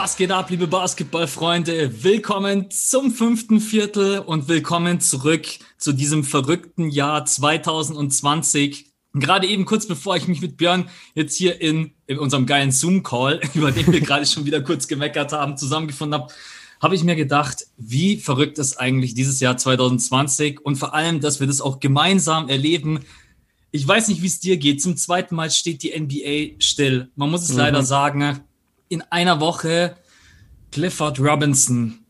Was geht ab, liebe Basketballfreunde? Willkommen zum fünften Viertel und willkommen zurück zu diesem verrückten Jahr 2020. Gerade eben kurz bevor ich mich mit Björn jetzt hier in, in unserem geilen Zoom-Call, über den wir gerade schon wieder kurz gemeckert haben, zusammengefunden habe, habe ich mir gedacht, wie verrückt ist eigentlich dieses Jahr 2020 und vor allem, dass wir das auch gemeinsam erleben. Ich weiß nicht, wie es dir geht. Zum zweiten Mal steht die NBA still. Man muss es mhm. leider sagen. In einer Woche Clifford Robinson,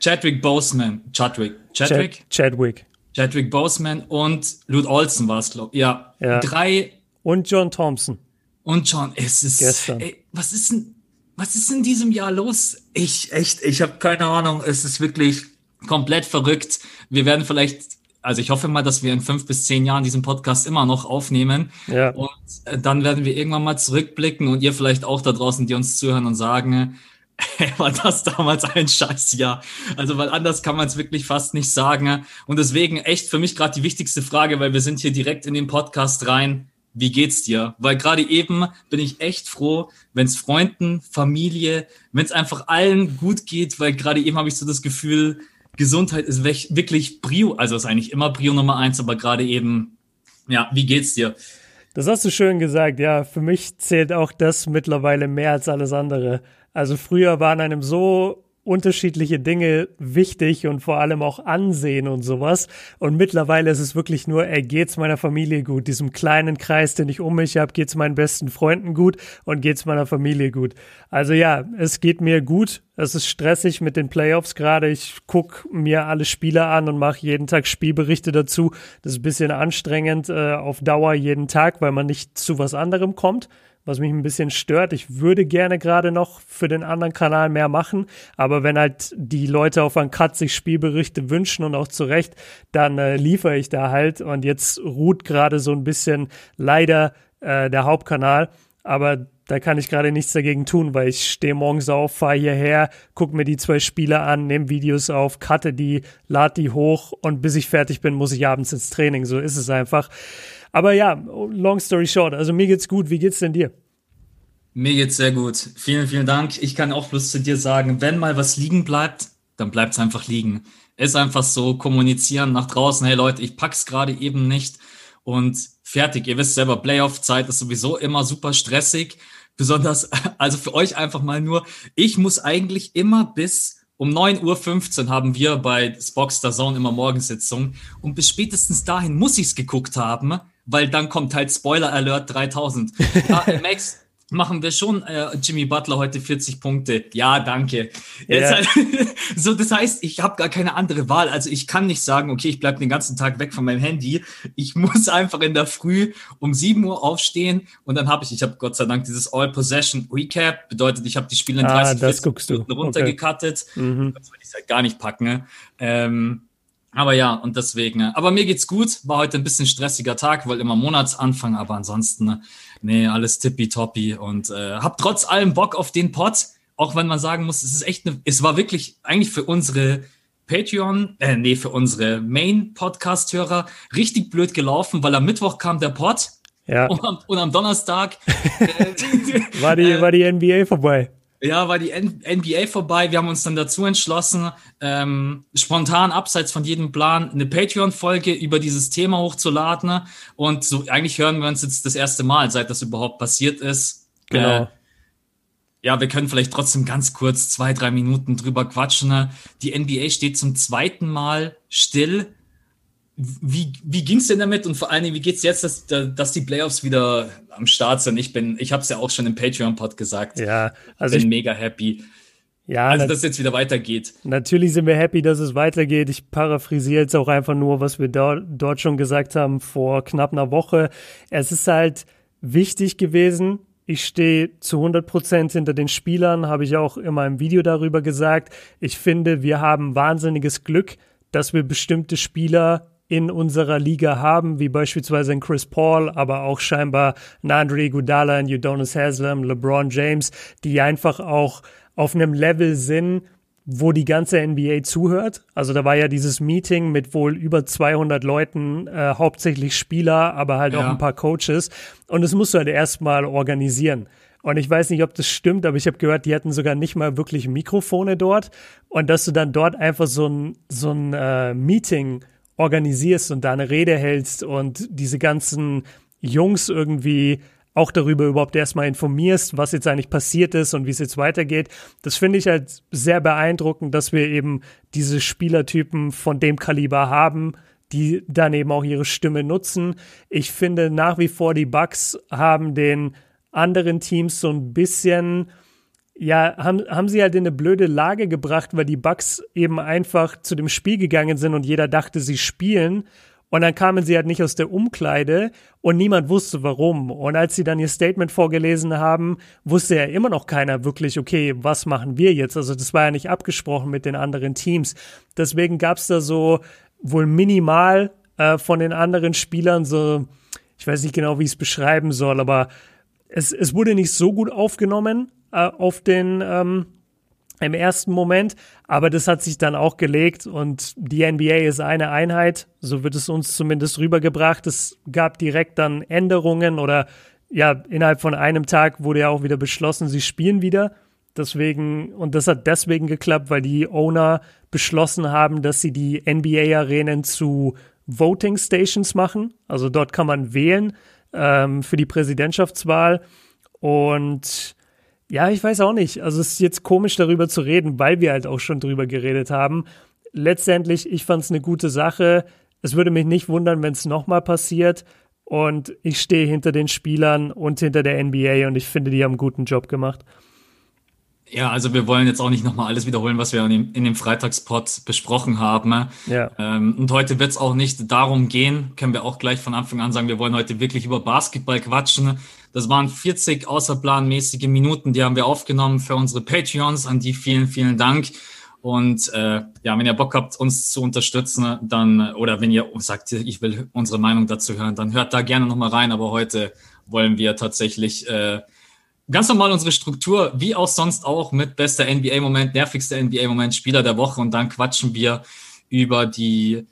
Chadwick Boseman, Chadwick, Chadwick, Chadwick, Chadwick Boseman und Lute Olsen war es, glaube ich. Ja, ja. Drei. Und John Thompson. Und John, es ist. Gestern. Ey, was ist denn, was ist in diesem Jahr los? Ich, echt, ich habe keine Ahnung. Es ist wirklich komplett verrückt. Wir werden vielleicht, also ich hoffe mal, dass wir in fünf bis zehn Jahren diesen Podcast immer noch aufnehmen. Ja. Und äh, dann werden wir irgendwann mal zurückblicken und ihr vielleicht auch da draußen, die uns zuhören und sagen, war das damals ein Scheißjahr. Also, weil anders kann man es wirklich fast nicht sagen. Und deswegen echt für mich gerade die wichtigste Frage, weil wir sind hier direkt in den Podcast rein. Wie geht's dir? Weil gerade eben bin ich echt froh, wenn es Freunden, Familie, wenn es einfach allen gut geht, weil gerade eben habe ich so das Gefühl, Gesundheit ist wirklich Brio, also ist eigentlich immer Brio Nummer eins, aber gerade eben, ja, wie geht's dir? Das hast du schön gesagt, ja. Für mich zählt auch das mittlerweile mehr als alles andere. Also früher waren einem so unterschiedliche Dinge wichtig und vor allem auch Ansehen und sowas. Und mittlerweile ist es wirklich nur, ey, geht's meiner Familie gut? Diesem kleinen Kreis, den ich um mich habe, geht's meinen besten Freunden gut und geht's meiner Familie gut? Also ja, es geht mir gut. Es ist stressig mit den Playoffs gerade. Ich guck mir alle Spiele an und mache jeden Tag Spielberichte dazu. Das ist ein bisschen anstrengend äh, auf Dauer jeden Tag, weil man nicht zu was anderem kommt was mich ein bisschen stört. Ich würde gerne gerade noch für den anderen Kanal mehr machen, aber wenn halt die Leute auf Cut sich Spielberichte wünschen und auch zu Recht, dann äh, liefere ich da halt. Und jetzt ruht gerade so ein bisschen leider äh, der Hauptkanal, aber da kann ich gerade nichts dagegen tun, weil ich stehe morgens auf, fahre hierher, gucke mir die zwei Spiele an, nehme Videos auf, cutte die, lade die hoch und bis ich fertig bin, muss ich abends ins Training. So ist es einfach. Aber ja, long story short, also mir geht's gut. Wie geht's denn dir? Mir geht's sehr gut. Vielen, vielen Dank. Ich kann auch bloß zu dir sagen, wenn mal was liegen bleibt, dann bleibt's einfach liegen. Ist einfach so, kommunizieren nach draußen, hey Leute, ich pack's gerade eben nicht und fertig. Ihr wisst selber, Playoff-Zeit ist sowieso immer super stressig. Besonders, also für euch einfach mal nur, ich muss eigentlich immer bis um 9.15 Uhr haben wir bei Spox der Zone immer Morgensitzung und bis spätestens dahin muss ich's geguckt haben, weil dann kommt halt Spoiler Alert 3000. Ja, Max, machen wir schon äh, Jimmy Butler heute 40 Punkte. Ja, danke. Yeah. Halt, so, das heißt, ich habe gar keine andere Wahl. Also ich kann nicht sagen, okay, ich bleibe den ganzen Tag weg von meinem Handy. Ich muss einfach in der Früh um 7 Uhr aufstehen und dann habe ich, ich habe Gott sei Dank dieses All Possession Recap, bedeutet, ich habe die Spiele in 30 ah, Minuten runtergekattet. Okay. Mhm. Das würde ich halt gar nicht packen. Ne? Ähm, aber ja, und deswegen. Ne? Aber mir geht's gut. War heute ein bisschen stressiger Tag, weil immer Monatsanfang, aber ansonsten, ne? nee, alles tippitoppi und äh, hab trotz allem Bock auf den Pod, auch wenn man sagen muss, es ist echt eine, es war wirklich eigentlich für unsere Patreon, äh, nee, für unsere Main-Podcast-Hörer richtig blöd gelaufen, weil am Mittwoch kam der Pod ja. und, am, und am Donnerstag äh, war, die, war die NBA vorbei. Ja, war die NBA vorbei. Wir haben uns dann dazu entschlossen, ähm, spontan abseits von jedem Plan eine Patreon-Folge über dieses Thema hochzuladen. Und so eigentlich hören wir uns jetzt das erste Mal, seit das überhaupt passiert ist. Genau. Äh, ja, wir können vielleicht trotzdem ganz kurz zwei, drei Minuten drüber quatschen. Die NBA steht zum zweiten Mal still wie, wie ging es denn damit und vor allen Dingen, wie geht es jetzt, dass, dass die Playoffs wieder am Start sind? Ich bin, ich habe es ja auch schon im Patreon-Pod gesagt. Ja, also bin ich, mega happy. Ja, also dass es jetzt wieder weitergeht. Natürlich sind wir happy, dass es weitergeht. Ich paraphrasiere jetzt auch einfach nur, was wir dort, dort schon gesagt haben vor knapp einer Woche. Es ist halt wichtig gewesen. Ich stehe zu 100 Prozent hinter den Spielern, habe ich auch in meinem Video darüber gesagt. Ich finde, wir haben wahnsinniges Glück, dass wir bestimmte Spieler in unserer Liga haben, wie beispielsweise ein Chris Paul, aber auch scheinbar ein Andre Iguodala, ein Udonis Haslam, LeBron James, die einfach auch auf einem Level sind, wo die ganze NBA zuhört. Also da war ja dieses Meeting mit wohl über 200 Leuten, äh, hauptsächlich Spieler, aber halt ja. auch ein paar Coaches. Und das musst du halt erstmal organisieren. Und ich weiß nicht, ob das stimmt, aber ich habe gehört, die hatten sogar nicht mal wirklich Mikrofone dort. Und dass du dann dort einfach so ein, so ein äh, Meeting organisierst und da eine Rede hältst und diese ganzen Jungs irgendwie auch darüber überhaupt erstmal informierst, was jetzt eigentlich passiert ist und wie es jetzt weitergeht. Das finde ich halt sehr beeindruckend, dass wir eben diese Spielertypen von dem Kaliber haben, die dann eben auch ihre Stimme nutzen. Ich finde nach wie vor, die Bucks haben den anderen Teams so ein bisschen, ja, haben, haben sie halt in eine blöde Lage gebracht, weil die Bucks eben einfach zu dem Spiel gegangen sind und jeder dachte, sie spielen. Und dann kamen sie halt nicht aus der Umkleide und niemand wusste warum. Und als sie dann ihr Statement vorgelesen haben, wusste ja immer noch keiner wirklich, okay, was machen wir jetzt? Also das war ja nicht abgesprochen mit den anderen Teams. Deswegen gab es da so wohl minimal äh, von den anderen Spielern so, ich weiß nicht genau, wie ich es beschreiben soll, aber es, es wurde nicht so gut aufgenommen äh, auf den ähm, im ersten Moment, aber das hat sich dann auch gelegt und die NBA ist eine Einheit, so wird es uns zumindest rübergebracht. Es gab direkt dann Änderungen oder ja, innerhalb von einem Tag wurde ja auch wieder beschlossen, sie spielen wieder. Deswegen, und das hat deswegen geklappt, weil die Owner beschlossen haben, dass sie die NBA-Arenen zu Voting Stations machen. Also dort kann man wählen ähm, für die Präsidentschaftswahl. Und ja, ich weiß auch nicht. Also es ist jetzt komisch darüber zu reden, weil wir halt auch schon drüber geredet haben. Letztendlich, ich fand es eine gute Sache. Es würde mich nicht wundern, wenn es nochmal passiert. Und ich stehe hinter den Spielern und hinter der NBA und ich finde, die haben einen guten Job gemacht. Ja, also wir wollen jetzt auch nicht nochmal alles wiederholen, was wir in dem, in dem Freitagspot besprochen haben. Ja. Ähm, und heute wird es auch nicht darum gehen, können wir auch gleich von Anfang an sagen, wir wollen heute wirklich über Basketball quatschen. Das waren 40 außerplanmäßige Minuten, die haben wir aufgenommen für unsere Patreons. An die vielen, vielen Dank. Und äh, ja, wenn ihr Bock habt, uns zu unterstützen, dann, oder wenn ihr sagt, ich will unsere Meinung dazu hören, dann hört da gerne nochmal rein. Aber heute wollen wir tatsächlich äh, ganz normal unsere Struktur, wie auch sonst auch, mit bester NBA-Moment, nervigster NBA-Moment, Spieler der Woche und dann quatschen wir über die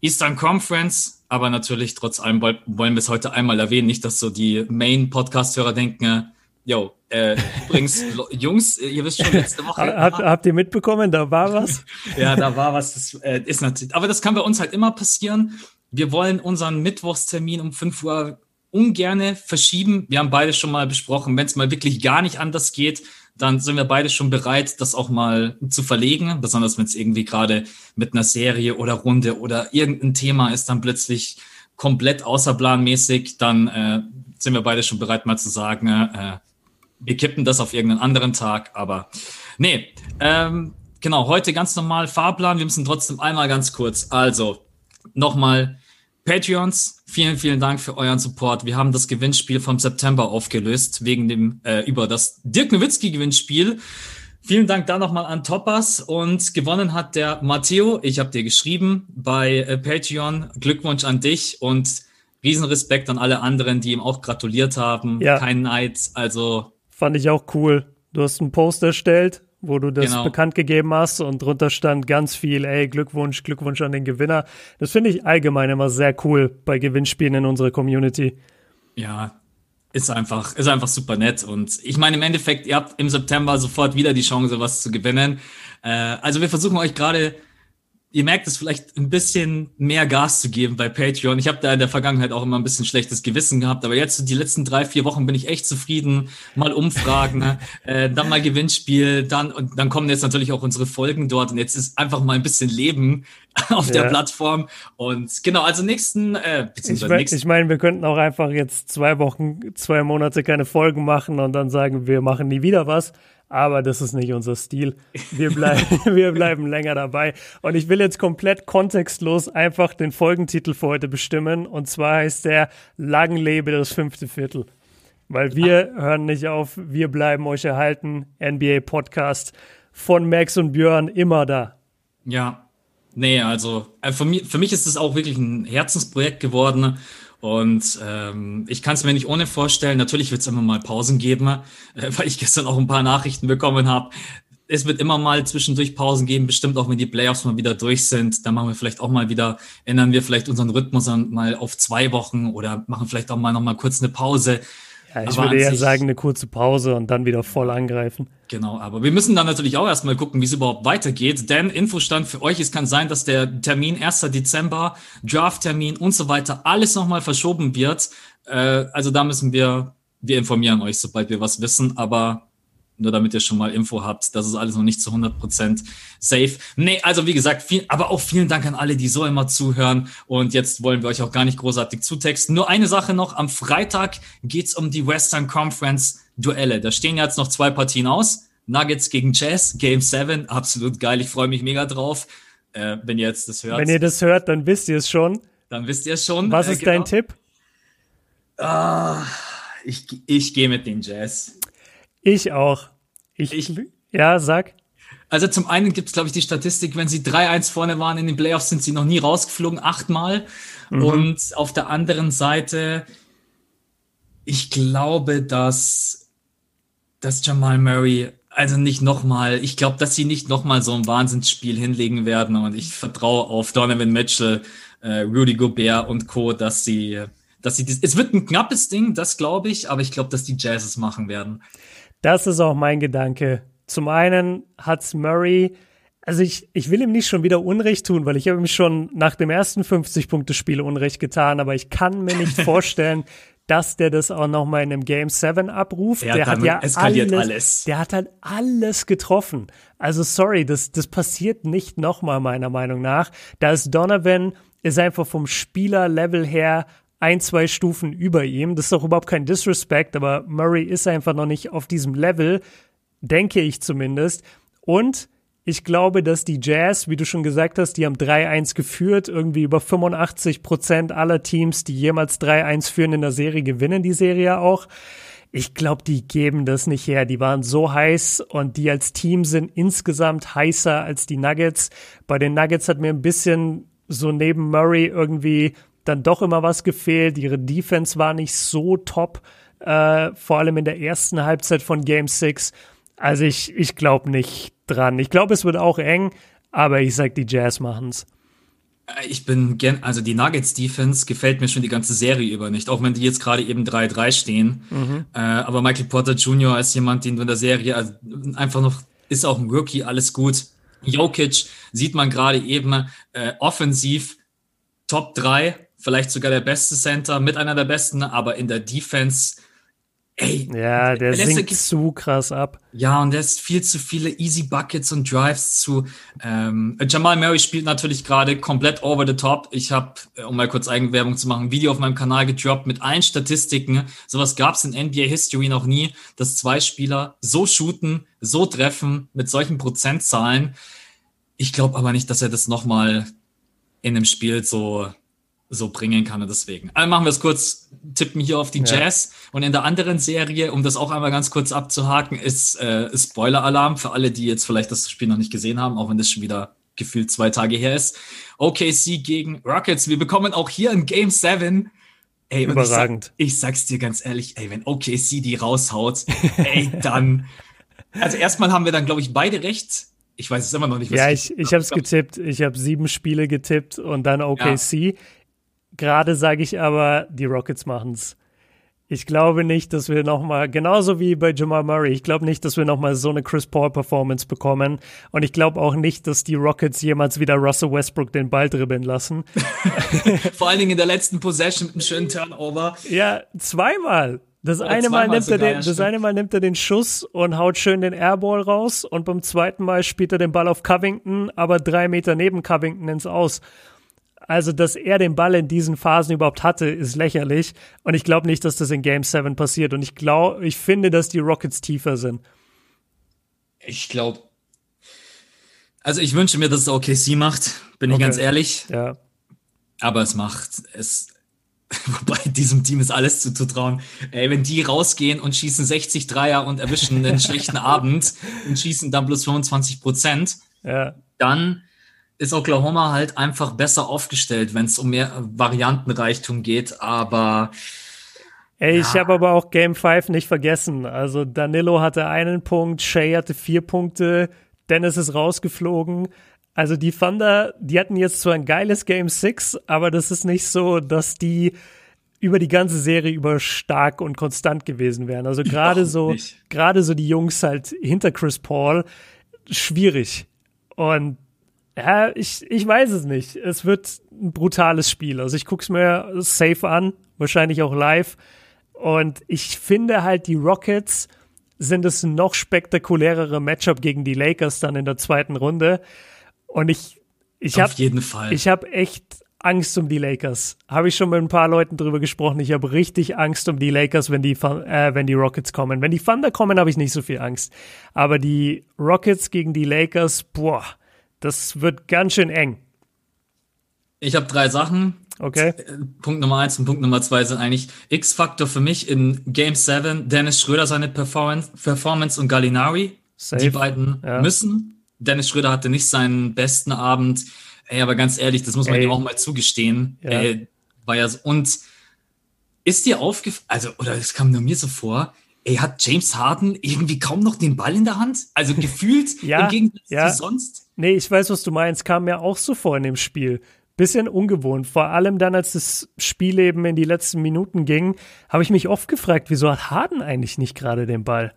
Eastern Conference. Aber natürlich, trotz allem wollen wir es heute einmal erwähnen, nicht, dass so die Main-Podcast-Hörer denken, yo, äh, übrigens, Jungs, ihr wisst schon, letzte Woche. Habt, habt ihr mitbekommen, da war was? ja, da war was. Das äh, ist natürlich, aber das kann bei uns halt immer passieren. Wir wollen unseren Mittwochstermin um 5 Uhr ungerne verschieben. Wir haben beide schon mal besprochen, wenn es mal wirklich gar nicht anders geht, dann sind wir beide schon bereit, das auch mal zu verlegen, besonders wenn es irgendwie gerade mit einer Serie oder Runde oder irgendein Thema ist, dann plötzlich komplett außerplanmäßig, dann äh, sind wir beide schon bereit, mal zu sagen, äh, wir kippen das auf irgendeinen anderen Tag, aber nee, ähm, genau, heute ganz normal Fahrplan, wir müssen trotzdem einmal ganz kurz, also nochmal Patreons, vielen, vielen Dank für euren Support. Wir haben das Gewinnspiel vom September aufgelöst, wegen dem, äh, über das Dirk Nowitzki Gewinnspiel. Vielen Dank da nochmal an Toppers und gewonnen hat der Matteo. Ich habe dir geschrieben bei äh, Patreon. Glückwunsch an dich und Riesenrespekt an alle anderen, die ihm auch gratuliert haben. Ja. Kein Neid. Also. Fand ich auch cool. Du hast einen Post erstellt wo du das genau. bekannt gegeben hast und drunter stand ganz viel, ey, Glückwunsch, Glückwunsch an den Gewinner. Das finde ich allgemein immer sehr cool bei Gewinnspielen in unserer Community. Ja, ist einfach, ist einfach super nett. Und ich meine, im Endeffekt, ihr habt im September sofort wieder die Chance, was zu gewinnen. Äh, also wir versuchen euch gerade ihr merkt es vielleicht ein bisschen mehr Gas zu geben bei Patreon. Ich habe da in der Vergangenheit auch immer ein bisschen schlechtes Gewissen gehabt, aber jetzt die letzten drei, vier Wochen bin ich echt zufrieden. Mal Umfragen, äh, dann mal Gewinnspiel, dann und dann kommen jetzt natürlich auch unsere Folgen dort und jetzt ist einfach mal ein bisschen Leben auf ja. der Plattform. Und genau, also nächsten, äh, beziehungsweise ich, nächsten. Ich meine, wir könnten auch einfach jetzt zwei Wochen, zwei Monate keine Folgen machen und dann sagen, wir machen nie wieder was aber das ist nicht unser Stil. Wir bleiben, wir bleiben länger dabei. Und ich will jetzt komplett kontextlos einfach den Folgentitel für heute bestimmen. Und zwar heißt der Lang lebe das fünfte Viertel. Weil wir ah. hören nicht auf, wir bleiben euch erhalten. NBA Podcast von Max und Björn immer da. Ja, nee, also äh, für mich, für mich ist es auch wirklich ein Herzensprojekt geworden. Und ähm, ich kann es mir nicht ohne vorstellen. Natürlich wird es immer mal Pausen geben, äh, weil ich gestern auch ein paar Nachrichten bekommen habe. Es wird immer mal zwischendurch Pausen geben, bestimmt auch wenn die Playoffs mal wieder durch sind. Dann machen wir vielleicht auch mal wieder, ändern wir vielleicht unseren Rhythmus mal auf zwei Wochen oder machen vielleicht auch mal noch mal kurz eine Pause. Ja, ich aber würde eher sagen, eine kurze Pause und dann wieder voll angreifen. Genau, aber wir müssen dann natürlich auch erstmal gucken, wie es überhaupt weitergeht. Denn Infostand für euch, es kann sein, dass der Termin 1. Dezember, Draft-Termin und so weiter, alles nochmal verschoben wird. Äh, also da müssen wir, wir informieren euch, sobald wir was wissen. Aber nur damit ihr schon mal Info habt, das ist alles noch nicht zu 100% safe. Nee, also wie gesagt, viel, aber auch vielen Dank an alle, die so immer zuhören. Und jetzt wollen wir euch auch gar nicht großartig zutexten. Nur eine Sache noch, am Freitag geht's um die Western Conference Duelle. Da stehen jetzt noch zwei Partien aus. Nuggets gegen Jazz, Game 7, absolut geil. Ich freue mich mega drauf, äh, wenn ihr jetzt das hört. Wenn ihr das hört, dann wisst ihr es schon. Dann wisst ihr es schon. Was äh, ist genau. dein Tipp? Ah, ich, ich gehe mit den Jazz. Ich auch. Ich, ich ja, sag. Also zum einen gibt es, glaube ich, die Statistik, wenn sie 3-1 vorne waren in den Playoffs, sind sie noch nie rausgeflogen, achtmal. Mhm. Und auf der anderen Seite, ich glaube, dass, dass Jamal Murray, also nicht nochmal, ich glaube, dass sie nicht nochmal so ein Wahnsinnsspiel hinlegen werden. Und ich vertraue auf Donovan Mitchell, äh, Rudy Gobert und Co., dass sie, dass sie, es wird ein knappes Ding, das glaube ich, aber ich glaube, dass die Jazzes machen werden. Das ist auch mein Gedanke. Zum einen hat's Murray, also ich, ich will ihm nicht schon wieder Unrecht tun, weil ich habe ihm schon nach dem ersten 50-Punkte-Spiel Unrecht getan, aber ich kann mir nicht vorstellen, dass der das auch noch mal in einem Game 7 abruft. Ja, der hat ja alles, alles, Der hat halt alles getroffen. Also sorry, das, das passiert nicht noch mal meiner Meinung nach. Da ist Donovan, ist einfach vom Spielerlevel her ein, zwei Stufen über ihm. Das ist auch überhaupt kein Disrespect, aber Murray ist einfach noch nicht auf diesem Level, denke ich zumindest. Und ich glaube, dass die Jazz, wie du schon gesagt hast, die haben 3-1 geführt. Irgendwie über 85 Prozent aller Teams, die jemals 3-1 führen in der Serie, gewinnen die Serie auch. Ich glaube, die geben das nicht her. Die waren so heiß und die als Team sind insgesamt heißer als die Nuggets. Bei den Nuggets hat mir ein bisschen so neben Murray irgendwie dann doch immer was gefehlt. Ihre Defense war nicht so top, äh, vor allem in der ersten Halbzeit von Game 6. Also ich, ich glaube nicht dran. Ich glaube, es wird auch eng, aber ich sag, die Jazz machen's. Äh, ich bin gern, also die Nuggets Defense gefällt mir schon die ganze Serie über nicht, auch wenn die jetzt gerade eben 3-3 stehen. Mhm. Äh, aber Michael Porter Jr. ist jemand, den du in der Serie also einfach noch, ist auch ein Rookie, alles gut. Jokic sieht man gerade eben äh, offensiv Top 3 vielleicht sogar der beste Center, mit einer der besten, aber in der Defense, ey. Ja, der sinkt zu krass ab. Ja, und der ist viel zu viele Easy Buckets und Drives zu. Ähm, Jamal Murray spielt natürlich gerade komplett over the top. Ich habe, äh, um mal kurz Eigenwerbung zu machen, ein Video auf meinem Kanal gedroppt mit allen Statistiken. Sowas gab es in NBA History noch nie, dass zwei Spieler so shooten, so treffen, mit solchen Prozentzahlen. Ich glaube aber nicht, dass er das nochmal in einem Spiel so so bringen kann. Und deswegen. Also machen wir es kurz, tippen hier auf die ja. Jazz. Und in der anderen Serie, um das auch einmal ganz kurz abzuhaken, ist äh, Spoiler-Alarm für alle, die jetzt vielleicht das Spiel noch nicht gesehen haben, auch wenn das schon wieder gefühlt zwei Tage her ist. OKC gegen Rockets. Wir bekommen auch hier ein Game 7. Ey, Überragend. Ich, sag, ich sag's dir ganz ehrlich, ey, wenn OKC die raushaut, ey, dann. Also erstmal haben wir dann, glaube ich, beide recht. Ich weiß es immer noch nicht. Was ja, ich, ich, ich habe es getippt. Ich habe sieben Spiele getippt und dann OKC. Ja. Gerade sage ich aber, die Rockets machen's. Ich glaube nicht, dass wir nochmal, genauso wie bei Jamal Murray, ich glaube nicht, dass wir nochmal so eine Chris Paul Performance bekommen. Und ich glaube auch nicht, dass die Rockets jemals wieder Russell Westbrook den Ball dribbeln lassen. Vor allen Dingen in der letzten Possession mit einem schönen Turnover. Ja, zweimal. Das eine, Mal nimmt er den, das eine Mal nimmt er den Schuss und haut schön den Airball raus und beim zweiten Mal spielt er den Ball auf Covington, aber drei Meter neben Covington ins Aus. Also, dass er den Ball in diesen Phasen überhaupt hatte, ist lächerlich. Und ich glaube nicht, dass das in Game 7 passiert. Und ich glaube, ich finde, dass die Rockets tiefer sind. Ich glaube. Also, ich wünsche mir, dass es OKC macht, bin okay. ich ganz ehrlich. Ja. Aber es macht es. Wobei diesem Team ist alles zuzutrauen. Ey, wenn die rausgehen und schießen 60 Dreier und erwischen einen schlechten Abend und schießen dann plus 25 Prozent, ja. dann ist Oklahoma halt einfach besser aufgestellt, wenn es um mehr Variantenreichtum geht, aber Ey, ich ja. habe aber auch Game 5 nicht vergessen. Also Danilo hatte einen Punkt, Shay hatte vier Punkte, Dennis ist rausgeflogen. Also die Thunder, die hatten jetzt zwar ein geiles Game 6, aber das ist nicht so, dass die über die ganze Serie über stark und konstant gewesen wären. Also gerade so, gerade so die Jungs halt hinter Chris Paul, schwierig. Und ja, ich, ich weiß es nicht. Es wird ein brutales Spiel. Also ich guck's mir safe an, wahrscheinlich auch live. Und ich finde halt, die Rockets sind es noch spektakulärere Matchup gegen die Lakers dann in der zweiten Runde. Und ich, ich habe Ich habe echt Angst um die Lakers. Habe ich schon mit ein paar Leuten drüber gesprochen. Ich habe richtig Angst um die Lakers, wenn die, äh, wenn die Rockets kommen. Wenn die Thunder kommen, habe ich nicht so viel Angst. Aber die Rockets gegen die Lakers, boah, das wird ganz schön eng. Ich habe drei Sachen. Okay. Punkt Nummer eins und Punkt Nummer zwei sind eigentlich X-Faktor für mich in Game 7. Dennis Schröder seine Performance, Performance und Gallinari. Safe. Die beiden ja. müssen. Dennis Schröder hatte nicht seinen besten Abend. Ey, aber ganz ehrlich, das muss man Ey. ihm auch mal zugestehen. Ja. Ey, war ja so, und ist dir aufgefallen, also, oder es kam nur mir so vor, ey, hat James Harden irgendwie kaum noch den Ball in der Hand? Also gefühlt ja, im Gegensatz ja. zu sonst? Nee, ich weiß, was du meinst. Kam mir auch so vor in dem Spiel. Bisschen ungewohnt. Vor allem dann, als das Spiel eben in die letzten Minuten ging, habe ich mich oft gefragt, wieso hat Harden eigentlich nicht gerade den Ball?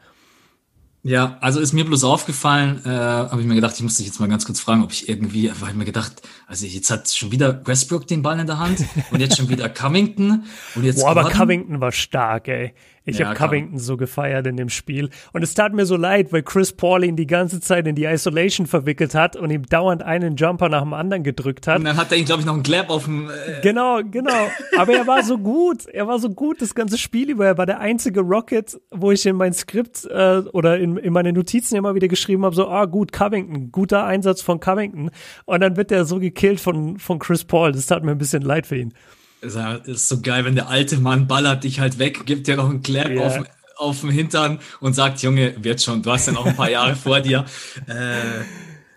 Ja, also ist mir bloß aufgefallen, äh, habe ich mir gedacht, ich muss dich jetzt mal ganz kurz fragen, ob ich irgendwie, weil ich mir gedacht, also jetzt hat schon wieder Westbrook den Ball in der Hand und jetzt schon wieder Covington und jetzt Boah, aber Covington war stark, ey. Ich ja, habe Covington so gefeiert in dem Spiel. Und es tat mir so leid, weil Chris Paul ihn die ganze Zeit in die Isolation verwickelt hat und ihm dauernd einen Jumper nach dem anderen gedrückt hat. Und dann hat er ihn, glaube ich, noch einen Clap auf dem. Äh genau, genau. Aber er war so gut. Er war so gut das ganze Spiel über. Er war der einzige Rocket, wo ich in mein Skript äh, oder in, in meine Notizen immer wieder geschrieben habe: so, ah, gut, Covington, guter Einsatz von Covington. Und dann wird er so gekillt von, von Chris Paul. Das tat mir ein bisschen leid für ihn. Ist, ist so geil, wenn der alte Mann ballert dich halt weg, gibt dir noch einen Clap yeah. auf, auf dem Hintern und sagt, Junge, wird schon, du hast ja noch ein paar Jahre vor dir. Äh,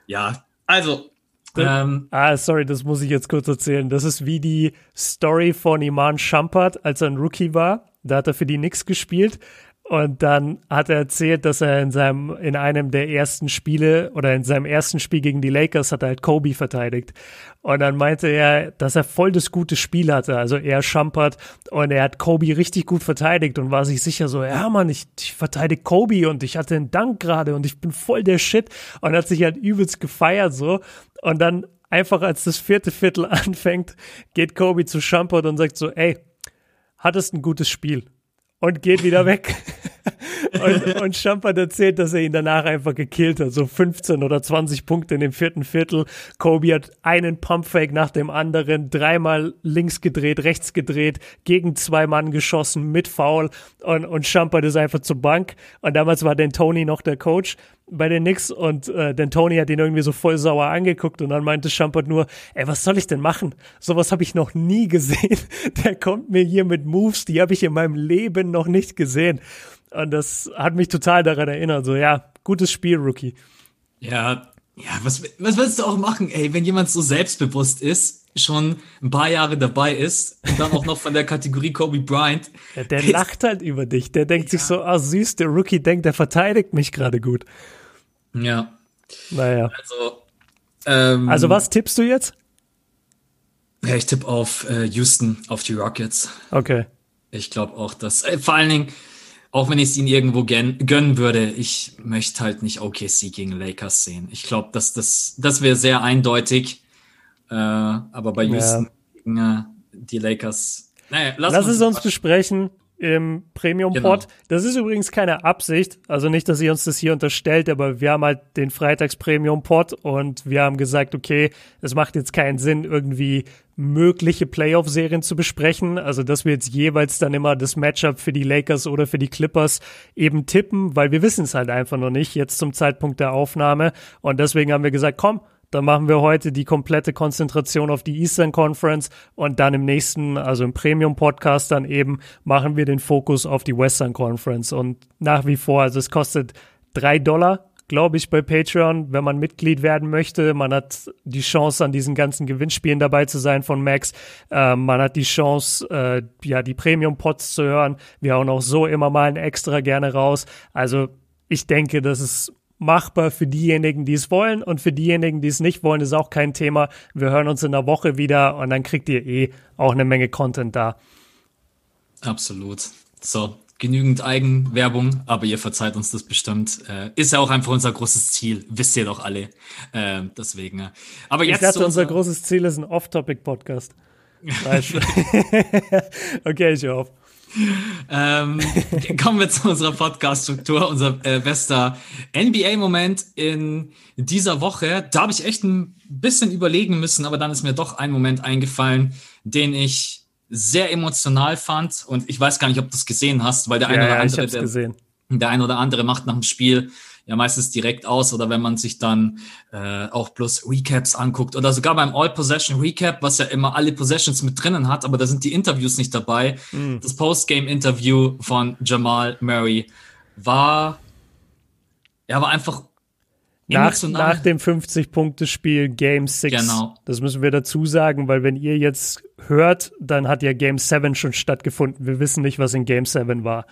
ja, also. Ähm, ah, sorry, das muss ich jetzt kurz erzählen. Das ist wie die Story von Iman Shumpert, als er ein Rookie war. Da hat er für die Knicks gespielt und dann hat er erzählt, dass er in seinem, in einem der ersten Spiele oder in seinem ersten Spiel gegen die Lakers hat er halt Kobe verteidigt. Und dann meinte er, dass er voll das gute Spiel hatte. Also er schampert und er hat Kobe richtig gut verteidigt und war sich sicher so, ja Mann, ich, ich verteidige Kobe und ich hatte einen Dank gerade und ich bin voll der Shit und hat sich halt übelst gefeiert so. Und dann einfach als das vierte Viertel anfängt, geht Kobe zu Schampert und sagt so, ey, hattest ein gutes Spiel und geht wieder weg. und, und Champert erzählt, dass er ihn danach einfach gekillt hat. So 15 oder 20 Punkte in dem vierten Viertel. Kobe hat einen Pumpfake nach dem anderen, dreimal links gedreht, rechts gedreht, gegen zwei Mann geschossen mit Foul und, und Champert ist einfach zur Bank. Und damals war Dan Tony noch der Coach bei den Knicks und äh, denn Tony hat ihn irgendwie so voll sauer angeguckt und dann meinte Schampert nur, ey, was soll ich denn machen? Sowas habe ich noch nie gesehen. Der kommt mir hier mit Moves, die habe ich in meinem Leben noch nicht gesehen. Und das hat mich total daran erinnert. So, ja, gutes Spiel, Rookie. Ja, ja, was, was willst du auch machen, ey, wenn jemand so selbstbewusst ist, schon ein paar Jahre dabei ist und dann auch noch von der Kategorie Kobe Bryant. Ja, der lacht halt über dich. Der denkt ja. sich so, ah, süß, der Rookie denkt, der verteidigt mich gerade gut. Ja. Naja. Also, ähm, also was tippst du jetzt? Ja, ich tippe auf äh, Houston, auf die Rockets. Okay. Ich glaube auch, dass, äh, vor allen Dingen, auch wenn ich es ihnen irgendwo gönnen würde, ich möchte halt nicht OKC gegen Lakers sehen. Ich glaube, dass das, das wäre sehr eindeutig. Äh, aber bei Houston ja. gegen äh, die Lakers. Naja, lass, lass es uns besprechen im Premium-Pod. Genau. Das ist übrigens keine Absicht, also nicht, dass ihr uns das hier unterstellt, aber wir haben halt den Freitags-Premium-Pod und wir haben gesagt, okay, es macht jetzt keinen Sinn, irgendwie mögliche Playoff-Serien zu besprechen. Also, dass wir jetzt jeweils dann immer das Matchup für die Lakers oder für die Clippers eben tippen, weil wir wissen es halt einfach noch nicht, jetzt zum Zeitpunkt der Aufnahme. Und deswegen haben wir gesagt, komm, dann machen wir heute die komplette Konzentration auf die Eastern Conference und dann im nächsten, also im Premium Podcast dann eben machen wir den Fokus auf die Western Conference und nach wie vor, also es kostet drei Dollar glaube ich, bei Patreon, wenn man Mitglied werden möchte. Man hat die Chance, an diesen ganzen Gewinnspielen dabei zu sein von Max. Äh, man hat die Chance, äh, ja, die Premium-Pods zu hören. Wir hauen auch so immer mal ein extra gerne raus. Also ich denke, das ist machbar für diejenigen, die es wollen und für diejenigen, die es nicht wollen, ist auch kein Thema. Wir hören uns in der Woche wieder und dann kriegt ihr eh auch eine Menge Content da. Absolut. So, genügend Eigenwerbung, aber ihr verzeiht uns das bestimmt. Äh, ist ja auch einfach unser großes Ziel, wisst ihr doch alle. Äh, deswegen. Aber jetzt. Ich dachte, unser großes Ziel ist ein Off-Topic-Podcast. okay, ich auf. ähm, kommen wir zu unserer Podcast-Struktur, unser äh, bester NBA-Moment in dieser Woche. Da habe ich echt ein bisschen überlegen müssen, aber dann ist mir doch ein Moment eingefallen, den ich sehr emotional fand. Und ich weiß gar nicht, ob du es gesehen hast, weil der ja, eine oder andere, der, der ein oder andere macht nach dem Spiel ja meistens direkt aus oder wenn man sich dann äh, auch bloß Recaps anguckt oder sogar beim All-Possession Recap, was ja immer alle Possessions mit drinnen hat, aber da sind die Interviews nicht dabei. Mhm. Das Postgame-Interview von Jamal Murray war, ja, war einfach nach, nach, dem 50-Punkte-Spiel Game 6. Genau. Das müssen wir dazu sagen, weil wenn ihr jetzt hört, dann hat ja Game 7 schon stattgefunden. Wir wissen nicht, was in Game 7 war.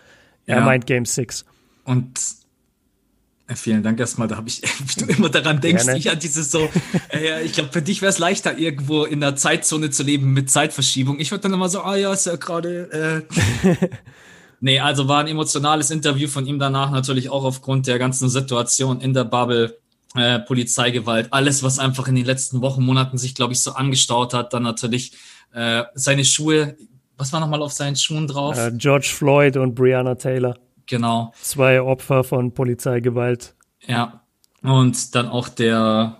Er ja. meint Game 6. Und Vielen Dank erstmal. Da habe ich, wie du immer daran denkst, Gerne. ich an dieses so, äh, ich glaube, für dich wäre es leichter, irgendwo in der Zeitzone zu leben mit Zeitverschiebung. Ich würde dann immer so, ah ja, ist ja gerade. Äh. nee, also war ein emotionales Interview von ihm danach natürlich auch aufgrund der ganzen Situation in der Bubble. Äh, Polizeigewalt, alles, was einfach in den letzten Wochen, Monaten sich, glaube ich, so angestaut hat. Dann natürlich äh, seine Schuhe. Was war nochmal auf seinen Schuhen drauf? Uh, George Floyd und Breonna Taylor. Genau. Zwei Opfer von Polizeigewalt. Ja. Und dann auch der,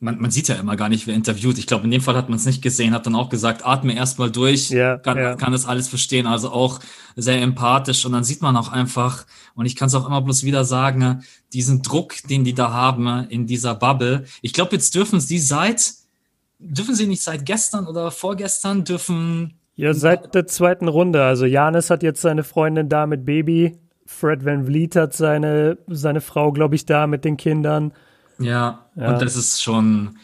man, man sieht ja immer gar nicht, wer interviewt. Ich glaube, in dem Fall hat man es nicht gesehen, hat dann auch gesagt, atme erstmal durch, ja, kann, ja. kann das alles verstehen. Also auch sehr empathisch. Und dann sieht man auch einfach, und ich kann es auch immer bloß wieder sagen, diesen Druck, den die da haben in dieser Bubble. Ich glaube, jetzt dürfen sie seit, dürfen sie nicht seit gestern oder vorgestern, dürfen ja, seit der zweiten Runde. Also Janis hat jetzt seine Freundin da mit Baby. Fred Van Vliet hat seine, seine Frau, glaube ich, da mit den Kindern. Ja, ja, und das ist schon,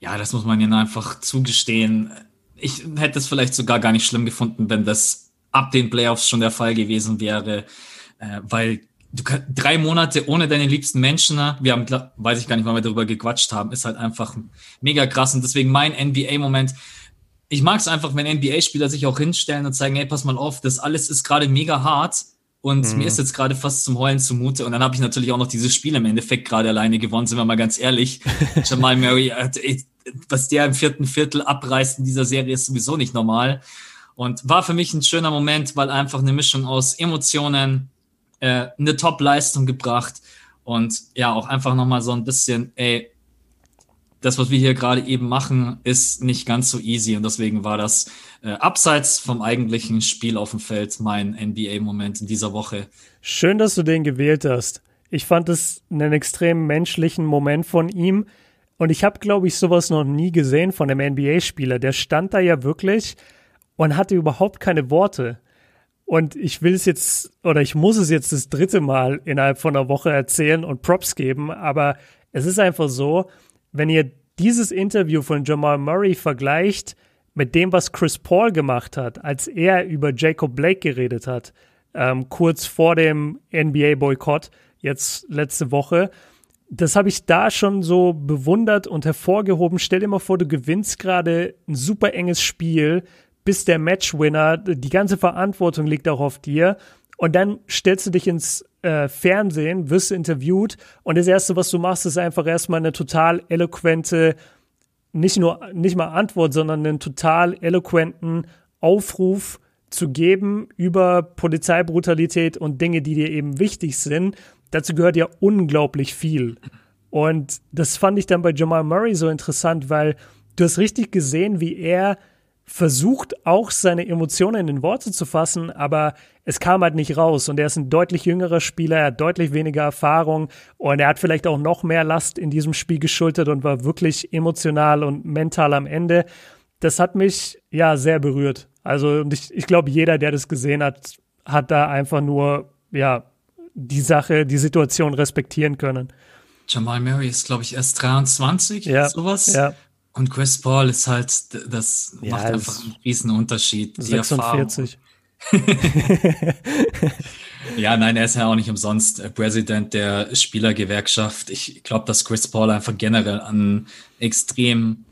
ja, das muss man ihnen einfach zugestehen. Ich hätte es vielleicht sogar gar nicht schlimm gefunden, wenn das ab den Playoffs schon der Fall gewesen wäre, äh, weil du drei Monate ohne deine liebsten Menschen, ne? wir haben, weiß ich gar nicht, wann wir darüber gequatscht haben, ist halt einfach mega krass und deswegen mein NBA-Moment. Ich mag es einfach, wenn NBA-Spieler sich auch hinstellen und sagen, hey, pass mal auf, das alles ist gerade mega hart und mhm. mir ist jetzt gerade fast zum Heulen zumute. Und dann habe ich natürlich auch noch dieses Spiel im Endeffekt gerade alleine gewonnen, sind wir mal ganz ehrlich. Jamal Murray, äh, was der im vierten Viertel abreißt in dieser Serie, ist sowieso nicht normal. Und war für mich ein schöner Moment, weil einfach eine Mischung aus Emotionen, äh, eine Top-Leistung gebracht und ja, auch einfach nochmal so ein bisschen, ey, das, was wir hier gerade eben machen, ist nicht ganz so easy und deswegen war das äh, abseits vom eigentlichen Spiel auf dem Feld mein NBA-Moment in dieser Woche. Schön, dass du den gewählt hast. Ich fand es einen extrem menschlichen Moment von ihm und ich habe, glaube ich, sowas noch nie gesehen von einem NBA-Spieler. Der stand da ja wirklich und hatte überhaupt keine Worte. Und ich will es jetzt, oder ich muss es jetzt das dritte Mal innerhalb von einer Woche erzählen und Props geben, aber es ist einfach so, wenn ihr dieses Interview von Jamal Murray vergleicht mit dem, was Chris Paul gemacht hat, als er über Jacob Blake geredet hat, ähm, kurz vor dem NBA-Boykott, jetzt letzte Woche, das habe ich da schon so bewundert und hervorgehoben. Stell dir mal vor, du gewinnst gerade ein super enges Spiel, bist der Matchwinner, die ganze Verantwortung liegt auch auf dir und dann stellst du dich ins äh, Fernsehen, wirst interviewt und das Erste, was du machst, ist einfach erstmal eine total eloquente, nicht nur, nicht mal Antwort, sondern einen total eloquenten Aufruf zu geben über Polizeibrutalität und Dinge, die dir eben wichtig sind. Dazu gehört ja unglaublich viel. Und das fand ich dann bei Jamal Murray so interessant, weil du hast richtig gesehen, wie er versucht auch seine Emotionen in Worte zu fassen, aber es kam halt nicht raus. Und er ist ein deutlich jüngerer Spieler, er hat deutlich weniger Erfahrung und er hat vielleicht auch noch mehr Last in diesem Spiel geschultert und war wirklich emotional und mental am Ende. Das hat mich ja sehr berührt. Also und ich, ich glaube, jeder, der das gesehen hat, hat da einfach nur ja die Sache, die Situation respektieren können. Jamal Murray ist, glaube ich, erst 23, ja, sowas. Ja. Und Chris Paul ist halt, das ja, macht einfach einen riesen Unterschied. 46. ja, nein, er ist ja auch nicht umsonst äh, Präsident der Spielergewerkschaft. Ich glaube, dass Chris Paul einfach generell ein extrem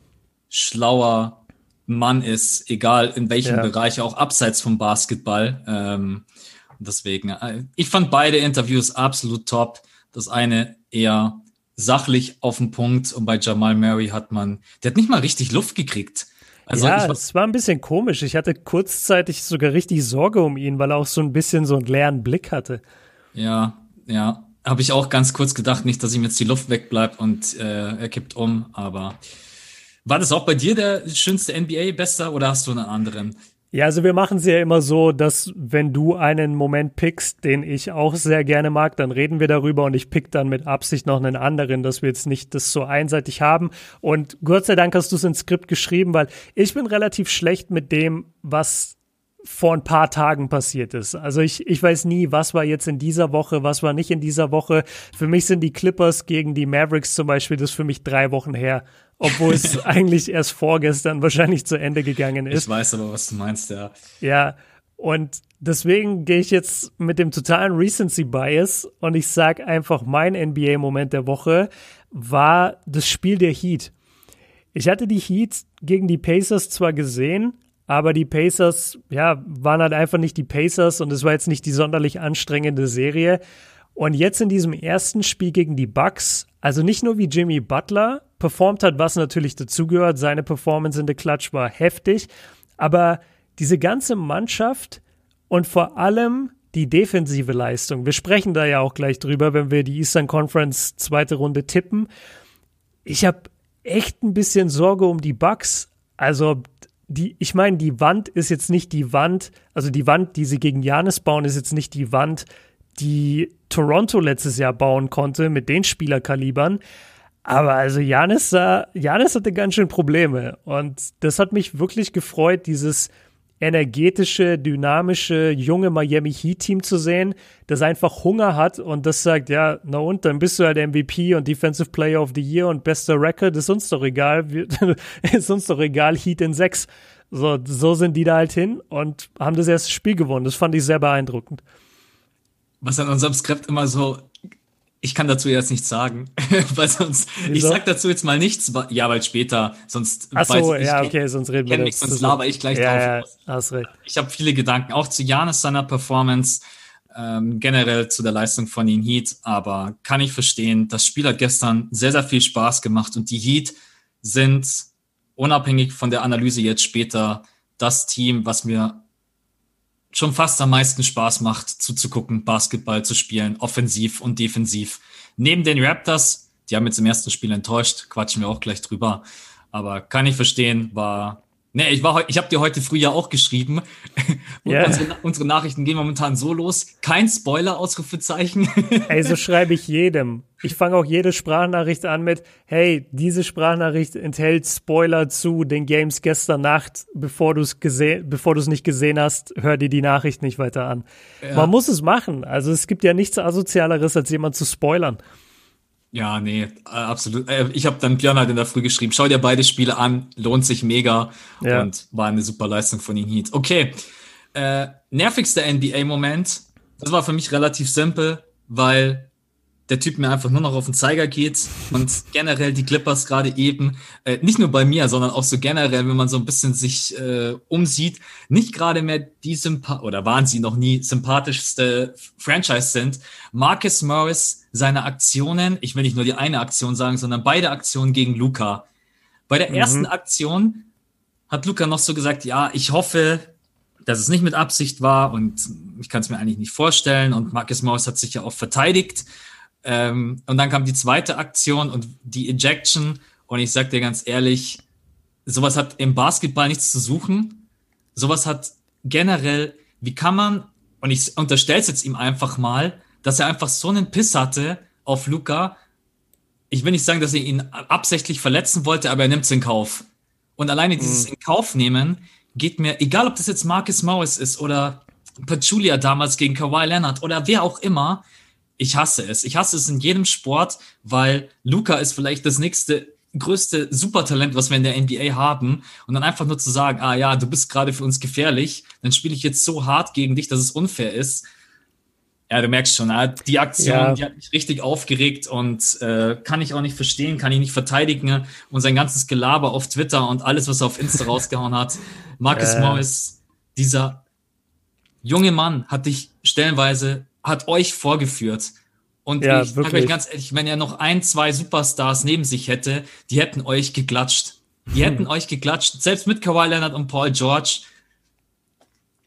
schlauer Mann ist, egal in welchem ja. Bereich, auch abseits vom Basketball. Ähm, deswegen, äh, ich fand beide Interviews absolut top. Das eine eher sachlich auf den Punkt und bei Jamal Murray hat man, der hat nicht mal richtig Luft gekriegt. Also ja, es war ein bisschen komisch. Ich hatte kurzzeitig sogar richtig Sorge um ihn, weil er auch so ein bisschen so einen leeren Blick hatte. Ja, ja. Habe ich auch ganz kurz gedacht, nicht, dass ihm jetzt die Luft wegbleibt und äh, er kippt um, aber war das auch bei dir der schönste NBA-Bester oder hast du einen anderen? Ja, also wir machen es ja immer so, dass wenn du einen Moment pickst, den ich auch sehr gerne mag, dann reden wir darüber und ich pick dann mit Absicht noch einen anderen, dass wir jetzt nicht das so einseitig haben. Und Gott sei Dank hast du es ins Skript geschrieben, weil ich bin relativ schlecht mit dem, was vor ein paar Tagen passiert ist. Also ich, ich weiß nie, was war jetzt in dieser Woche, was war nicht in dieser Woche. Für mich sind die Clippers gegen die Mavericks zum Beispiel, das ist für mich drei Wochen her, obwohl es eigentlich erst vorgestern wahrscheinlich zu Ende gegangen ist. Ich weiß aber, was du meinst, ja. Ja, und deswegen gehe ich jetzt mit dem totalen Recency Bias und ich sage einfach, mein NBA-Moment der Woche war das Spiel der Heat. Ich hatte die Heat gegen die Pacers zwar gesehen, aber die Pacers, ja, waren halt einfach nicht die Pacers und es war jetzt nicht die sonderlich anstrengende Serie. Und jetzt in diesem ersten Spiel gegen die Bucks, also nicht nur wie Jimmy Butler performt hat, was natürlich dazugehört, seine Performance in der Clutch war heftig, aber diese ganze Mannschaft und vor allem die defensive Leistung. Wir sprechen da ja auch gleich drüber, wenn wir die Eastern Conference zweite Runde tippen. Ich habe echt ein bisschen Sorge um die Bucks. Also die, ich meine, die Wand ist jetzt nicht die Wand, also die Wand, die sie gegen Janis bauen, ist jetzt nicht die Wand, die Toronto letztes Jahr bauen konnte mit den Spielerkalibern. Aber also Janis, Janis hatte ganz schön Probleme. Und das hat mich wirklich gefreut, dieses energetische, dynamische, junge Miami Heat Team zu sehen, das einfach Hunger hat und das sagt, ja, na und, dann bist du halt MVP und Defensive Player of the Year und bester Record, ist uns doch egal, ist uns doch egal, Heat in sechs. So, so sind die da halt hin und haben das erste Spiel gewonnen. Das fand ich sehr beeindruckend. Was an unserem Skript immer so ich kann dazu jetzt nichts sagen, weil sonst, Wieso? ich sag dazu jetzt mal nichts, ja, weil später, sonst Ach so, weiß ich, ja, okay, sonst reden wir mich, sonst laber ich gleich ja, drauf ja, Hast recht. Ich habe viele Gedanken, auch zu Janis seiner Performance, ähm, generell zu der Leistung von den Heat, aber kann ich verstehen, das Spiel hat gestern sehr, sehr viel Spaß gemacht und die Heat sind unabhängig von der Analyse jetzt später das Team, was mir schon fast am meisten Spaß macht, zuzugucken, Basketball zu spielen, offensiv und defensiv. Neben den Raptors, die haben jetzt im ersten Spiel enttäuscht, quatschen wir auch gleich drüber. Aber kann ich verstehen, war Nee, ich war ich habe dir heute früh ja auch geschrieben. Yeah. Unsere, unsere, Nachrichten gehen momentan so los. Kein Spoiler, Ausrufezeichen. Ey, so schreibe ich jedem. Ich fange auch jede Sprachnachricht an mit, hey, diese Sprachnachricht enthält Spoiler zu den Games gestern Nacht. Bevor du es gesehen, bevor du es nicht gesehen hast, hör dir die Nachricht nicht weiter an. Ja. Man muss es machen. Also es gibt ja nichts asozialeres, als jemand zu spoilern. Ja, nee, äh, absolut. Äh, ich habe dann Björn halt in der Früh geschrieben, schau dir beide Spiele an, lohnt sich mega ja. und war eine super Leistung von den Heat. Okay, äh, nervigster NBA-Moment, das war für mich relativ simpel, weil der Typ mir einfach nur noch auf den Zeiger geht und generell die Clippers gerade eben, äh, nicht nur bei mir, sondern auch so generell, wenn man so ein bisschen sich äh, umsieht, nicht gerade mehr die Sympa oder waren sie noch nie sympathischste Franchise sind. Marcus Morris seine Aktionen, ich will nicht nur die eine Aktion sagen, sondern beide Aktionen gegen Luca. Bei der mhm. ersten Aktion hat Luca noch so gesagt, ja, ich hoffe, dass es nicht mit Absicht war und ich kann es mir eigentlich nicht vorstellen. Und Marcus Morris hat sich ja auch verteidigt. Ähm, und dann kam die zweite Aktion und die Ejection. Und ich sag dir ganz ehrlich, sowas hat im Basketball nichts zu suchen. Sowas hat generell, wie kann man, und ich unterstelle es jetzt ihm einfach mal, dass er einfach so einen Piss hatte auf Luca. Ich will nicht sagen, dass er ihn absichtlich verletzen wollte, aber er nimmt es in Kauf. Und alleine dieses mhm. in Kauf nehmen geht mir, egal ob das jetzt Marcus Morris ist oder Pachulia damals gegen Kawhi Leonard oder wer auch immer, ich hasse es. Ich hasse es in jedem Sport, weil Luca ist vielleicht das nächste größte Supertalent, was wir in der NBA haben. Und dann einfach nur zu sagen, ah ja, du bist gerade für uns gefährlich, dann spiele ich jetzt so hart gegen dich, dass es unfair ist Ja, du merkst schon, ah, die Aktion, ja. die hat mich richtig aufgeregt und äh, kann ich auch nicht verstehen, kann ich nicht verteidigen. Und sein ganzes Gelaber auf Twitter und alles, was er auf Insta rausgehauen hat. Marcus äh. Morris, dieser junge Mann, hat dich stellenweise, hat euch vorgeführt. Und ja, ich sage euch ganz ehrlich, wenn er noch ein, zwei Superstars neben sich hätte, die hätten euch geklatscht. Die hm. hätten euch geklatscht, selbst mit Kawhi Leonard und Paul George.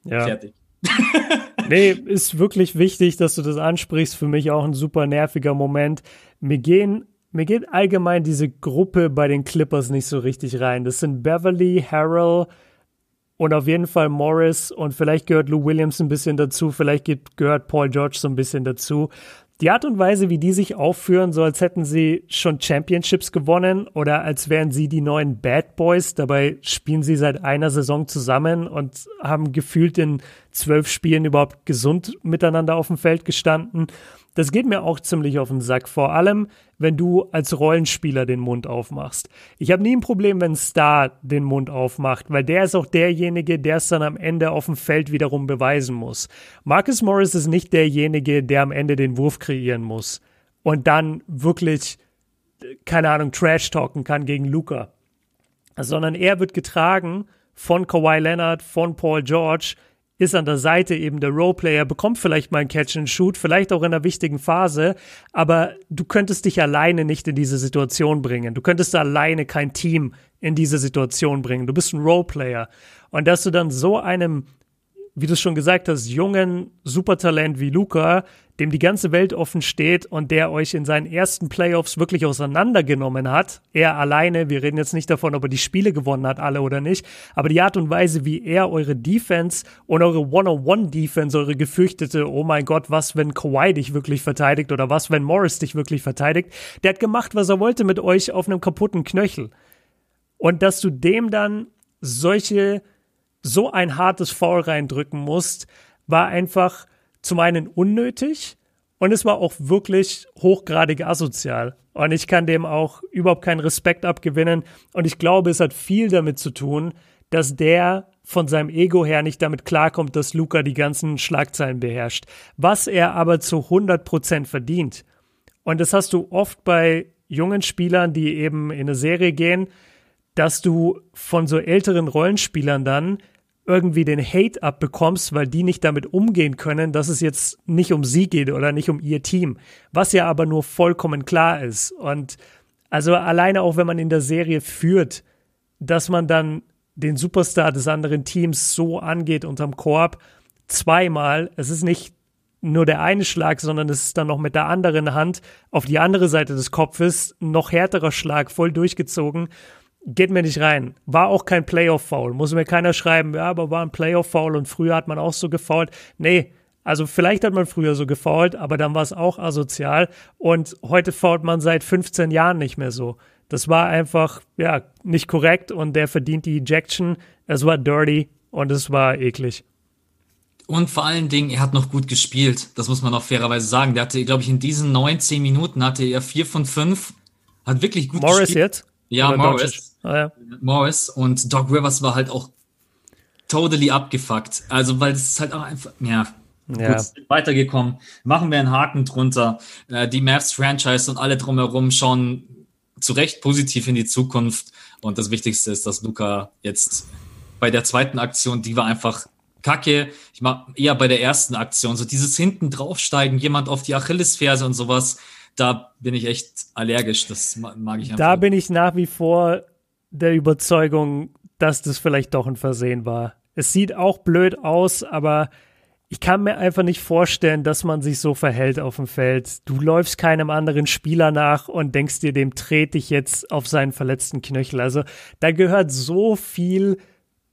Ja. Fertig. nee, ist wirklich wichtig, dass du das ansprichst. Für mich auch ein super nerviger Moment. Mir gehen mir geht allgemein diese Gruppe bei den Clippers nicht so richtig rein. Das sind Beverly, Harrell und auf jeden Fall Morris und vielleicht gehört Lou Williams ein bisschen dazu, vielleicht gehört Paul George so ein bisschen dazu. Die Art und Weise, wie die sich aufführen, so als hätten sie schon Championships gewonnen oder als wären sie die neuen Bad Boys. Dabei spielen sie seit einer Saison zusammen und haben gefühlt in zwölf Spielen überhaupt gesund miteinander auf dem Feld gestanden. Das geht mir auch ziemlich auf den Sack, vor allem wenn du als Rollenspieler den Mund aufmachst. Ich habe nie ein Problem, wenn Star den Mund aufmacht, weil der ist auch derjenige, der es dann am Ende auf dem Feld wiederum beweisen muss. Marcus Morris ist nicht derjenige, der am Ende den Wurf kreieren muss und dann wirklich, keine Ahnung, Trash talken kann gegen Luca, sondern er wird getragen von Kawhi Leonard, von Paul George, ist an der Seite eben der Roleplayer, bekommt vielleicht mal ein Catch and Shoot, vielleicht auch in einer wichtigen Phase, aber du könntest dich alleine nicht in diese Situation bringen. Du könntest alleine kein Team in diese Situation bringen. Du bist ein Roleplayer. Und dass du dann so einem wie du schon gesagt hast, jungen Supertalent wie Luca, dem die ganze Welt offen steht und der euch in seinen ersten Playoffs wirklich auseinandergenommen hat. Er alleine, wir reden jetzt nicht davon, ob er die Spiele gewonnen hat, alle oder nicht, aber die Art und Weise, wie er eure Defense und eure One-on-One-Defense, eure gefürchtete, oh mein Gott, was, wenn Kawhi dich wirklich verteidigt oder was, wenn Morris dich wirklich verteidigt, der hat gemacht, was er wollte mit euch auf einem kaputten Knöchel. Und dass du dem dann solche so ein hartes Foul reindrücken musst, war einfach zum einen unnötig und es war auch wirklich hochgradig asozial. Und ich kann dem auch überhaupt keinen Respekt abgewinnen. Und ich glaube, es hat viel damit zu tun, dass der von seinem Ego her nicht damit klarkommt, dass Luca die ganzen Schlagzeilen beherrscht. Was er aber zu 100 Prozent verdient. Und das hast du oft bei jungen Spielern, die eben in eine Serie gehen, dass du von so älteren Rollenspielern dann irgendwie den Hate abbekommst, weil die nicht damit umgehen können, dass es jetzt nicht um sie geht oder nicht um ihr Team. Was ja aber nur vollkommen klar ist. Und also alleine auch wenn man in der Serie führt, dass man dann den Superstar des anderen Teams so angeht unterm Korb, zweimal, es ist nicht nur der eine Schlag, sondern es ist dann noch mit der anderen Hand auf die andere Seite des Kopfes noch härterer Schlag, voll durchgezogen geht mir nicht rein. War auch kein Playoff-Foul. Muss mir keiner schreiben, ja, aber war ein Playoff-Foul und früher hat man auch so gefoult. Nee, also vielleicht hat man früher so gefoult, aber dann war es auch asozial und heute fault man seit 15 Jahren nicht mehr so. Das war einfach, ja, nicht korrekt und der verdient die Ejection. Es war dirty und es war eklig. Und vor allen Dingen, er hat noch gut gespielt. Das muss man auch fairerweise sagen. Der hatte, glaube ich, in diesen 19 Minuten hatte er vier von fünf. Hat wirklich gut Morris gespielt. jetzt? Ja, Oder Morris. Ah, ja. Morris und Doc Rivers war halt auch totally abgefuckt. Also, weil es ist halt auch einfach, ja, ja. Gut, weitergekommen. Machen wir einen Haken drunter. Äh, die Mavs Franchise und alle drumherum schauen zu Recht positiv in die Zukunft. Und das Wichtigste ist, dass Luca jetzt bei der zweiten Aktion, die war einfach kacke. Ich mag eher bei der ersten Aktion, so dieses hinten draufsteigen, jemand auf die Achillesferse und sowas da bin ich echt allergisch. Das mag ich einfach. Da bin ich nach wie vor der Überzeugung, dass das vielleicht doch ein Versehen war. Es sieht auch blöd aus, aber ich kann mir einfach nicht vorstellen, dass man sich so verhält auf dem Feld. Du läufst keinem anderen Spieler nach und denkst dir, dem trete ich jetzt auf seinen verletzten Knöchel. Also da gehört so viel